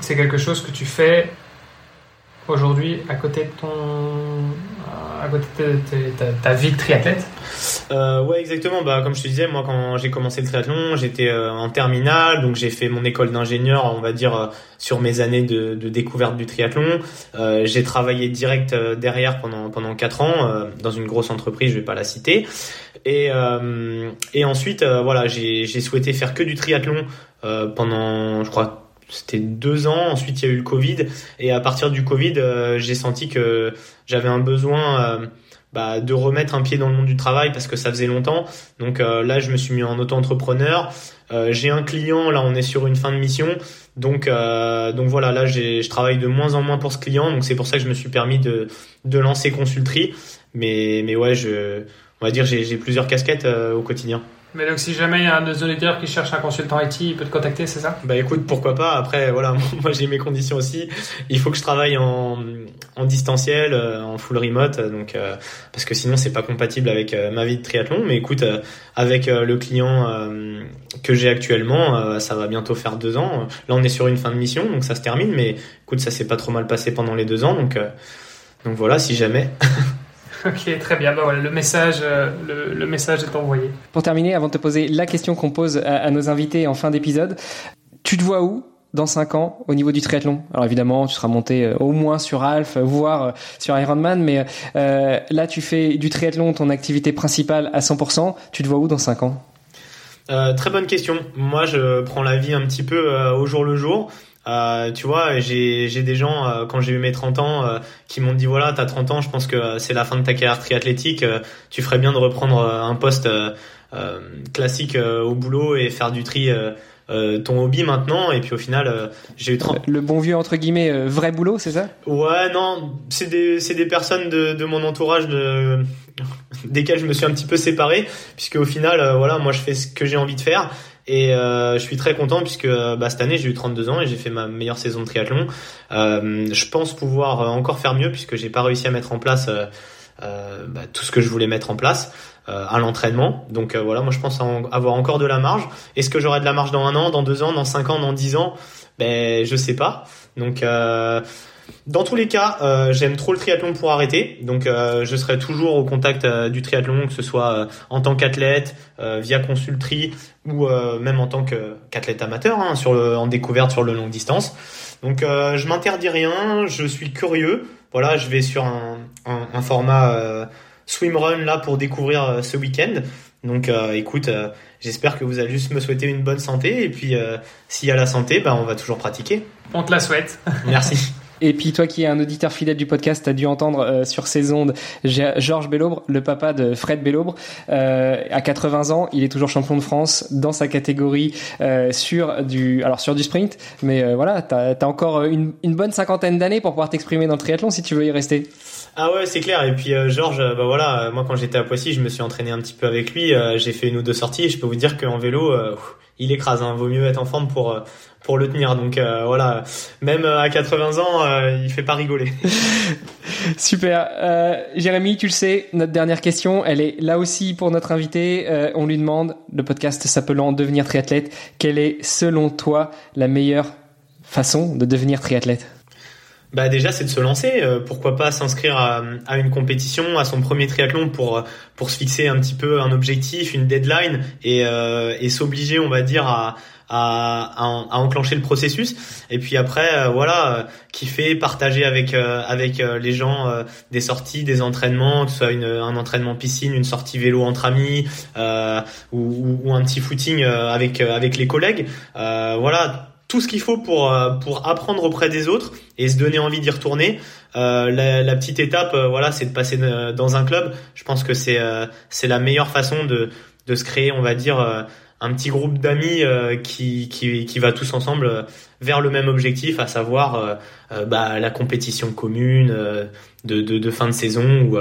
c'est quelque chose que tu fais aujourd'hui à côté de ton à côté de ta, vie de triathlète euh, Ouais, exactement. Bah, comme je te disais, moi, quand j'ai commencé le triathlon, j'étais euh, en terminale, donc j'ai fait mon école d'ingénieur, on va dire, euh, sur mes années de, de découverte du triathlon. Euh, j'ai travaillé direct derrière pendant pendant quatre ans dans une grosse entreprise, je vais pas la citer. Et et ensuite, voilà, j'ai souhaité faire que du triathlon pendant, je crois c'était deux ans. Ensuite, il y a eu le Covid. Et à partir du Covid, j'ai senti que j'avais un besoin bah, de remettre un pied dans le monde du travail parce que ça faisait longtemps. Donc euh, là, je me suis mis en auto-entrepreneur. Euh, j'ai un client, là, on est sur une fin de mission. Donc, euh, donc voilà, là, je travaille de moins en moins pour ce client. Donc c'est pour ça que je me suis permis de, de lancer Consulterie. Mais, mais ouais, je, on va dire, j'ai plusieurs casquettes au quotidien. Mais donc, si jamais il y a un de nos auditeurs qui cherche un consultant IT, il peut te contacter, c'est ça? Bah écoute, pourquoi pas. Après, voilà, moi j'ai mes conditions aussi. Il faut que je travaille en, en distanciel, euh, en full remote, donc euh, parce que sinon c'est pas compatible avec euh, ma vie de triathlon. Mais écoute, avec le client que j'ai actuellement, ça va bientôt faire deux ans. Là, on est sur une fin de mission, donc ça se termine. Mais écoute, ça s'est pas trop mal passé pendant les deux ans, donc donc voilà, si jamais. Ok, très bien. Bah voilà, le message, euh, le, message est envoyé. Pour terminer, avant de te poser la question qu'on pose à, nos invités en fin d'épisode, tu te vois où dans 5 ans au niveau du triathlon? Alors évidemment, tu seras monté euh, au moins sur Alf, voire euh, sur Ironman, mais là, tu fais du triathlon ton activité principale à 100%. Tu te vois où dans 5 ans? Très bonne question. Moi, je prends la vie un petit peu au jour le jour. Euh, tu vois, j'ai des gens euh, quand j'ai eu mes 30 ans euh, qui m'ont dit voilà, t'as 30 ans, je pense que c'est la fin de ta carrière triathlétique, tu ferais bien de reprendre un poste classique au boulot et faire du tri ton hobby maintenant. Et puis au final j'ai eu 30 le bon vieux entre guillemets vrai boulot c'est ça? Ouais non c'est des c'est des personnes de, de mon entourage de desquelles je me suis un petit peu séparé puisque au final voilà moi je fais ce que j'ai envie de faire et euh, je suis très content puisque euh, bah, cette année j'ai eu 32 ans et j'ai fait ma meilleure saison de triathlon. Euh, je pense pouvoir encore faire mieux puisque j'ai pas réussi à mettre en place bah, tout ce que je voulais mettre en place à l'entraînement. Donc voilà, moi je pense avoir encore de la marge. Est-ce que j'aurai de la marge dans un an, dans deux ans, dans cinq ans, dans dix ans? Ben je sais pas. Donc dans tous les cas, euh, j'aime trop le triathlon pour arrêter, donc euh, je serai toujours au contact euh, du triathlon, que ce soit en tant qu'athlète, via consulterie ou même en tant qu'athlète amateur, hein, sur le, en découverte sur le longue distance. Donc je m'interdis rien, je suis curieux. Voilà, je vais sur un, un, un format swimrun là pour découvrir ce week-end. Donc écoute, j'espère que vous allez juste me souhaiter une bonne santé et puis s'il y a la santé, bah, on va toujours pratiquer. On te la souhaite. Merci. Et puis toi qui es un auditeur fidèle du podcast, tu as dû entendre euh, sur ces ondes Georges Bellobre, le papa de Fred Bellobre. Euh, à 80 ans, il est toujours champion de France dans sa catégorie euh, sur du alors sur du sprint, mais euh, voilà, tu as, encore une, une bonne cinquantaine d'années pour pouvoir t'exprimer dans le triathlon si tu veux y rester. Ah ouais, c'est clair. Et puis Georges, bah voilà, moi quand j'étais à Poissy, je me suis entraîné un petit peu avec lui. j'ai fait une ou deux sorties. Et je peux vous dire qu'en vélo, il écrase. Hein. Vaut mieux être en forme pour pour le tenir. Donc euh, voilà, même euh, à 80 ans, euh, il fait pas rigoler. Super. Jérémy, tu le sais, notre dernière question, elle est là aussi pour notre invité. on lui demande, le podcast s'appelant Devenir triathlète, quelle est selon toi la meilleure façon de devenir triathlète? Bah déjà c'est de se lancer. pourquoi pas s'inscrire à, à, une compétition, à son premier triathlon pour pour se fixer un petit peu un objectif, une deadline et, et s'obliger, on va dire, à, à, à, enclencher le processus et puis après euh, voilà euh, kiffer partager avec euh, avec les gens des sorties des entraînements que ce soit une, un entraînement piscine une sortie vélo entre amis ou, ou, un petit footing avec avec les collègues voilà tout ce qu'il faut pour pour apprendre auprès des autres et se donner envie d'y retourner. Euh, la, la, petite étape, voilà, c'est de passer dans un club. Je pense que c'est c'est la meilleure façon de de se créer, on va dire, un petit groupe d'amis euh, qui, qui, qui, va tous ensemble euh, vers le même objectif, à savoir euh, bah, la compétition commune de, de, de, fin de saison ou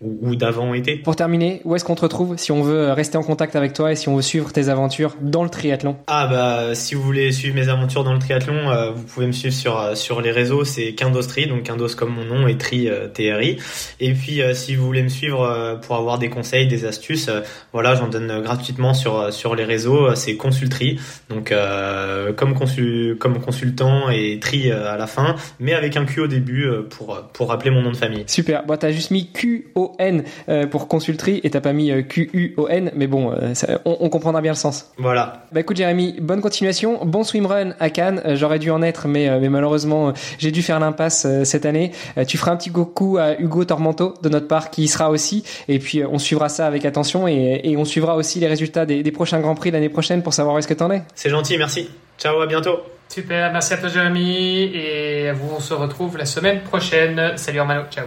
ou, d'avant été. Pour terminer, où est-ce qu'on te retrouve si on veut rester en contact avec toi et si on veut suivre tes aventures dans le triathlon? Ah bah si vous voulez suivre mes aventures dans le triathlon, euh, vous pouvez me suivre sur euh, sur les réseaux, c'est Kindostri, donc Kindos comme mon nom et Tri euh, TRI. Et puis si vous voulez me suivre pour avoir des conseils, des astuces, voilà, j'en donne gratuitement sur sur les réseaux, c'est Consultri, donc comme consul comme consultant et Tri à la fin, mais avec un Q au début pour pour rappeler mon nom de famille. Super. Bon, t'as juste mis Q O N euh, pour consulterie et t'as pas mis euh, Q-U-O-N, mais bon, euh, on, comprendra bien le sens. Voilà. Bah écoute Jérémy, bonne continuation, bon swimrun à Cannes. J'aurais dû en être, mais, mais malheureusement j'ai dû faire l'impasse cette année. tu feras un petit coucou à Hugo Tormento de notre part qui y sera aussi, et puis on suivra ça avec attention et, et on suivra aussi les résultats des, des prochains grands prix l'année prochaine pour savoir où est-ce que t'en es. C'est gentil, merci. Ciao, à bientôt. Super, merci à toi Jérémy et à vous on se retrouve la semaine prochaine. Salut Armano, ciao.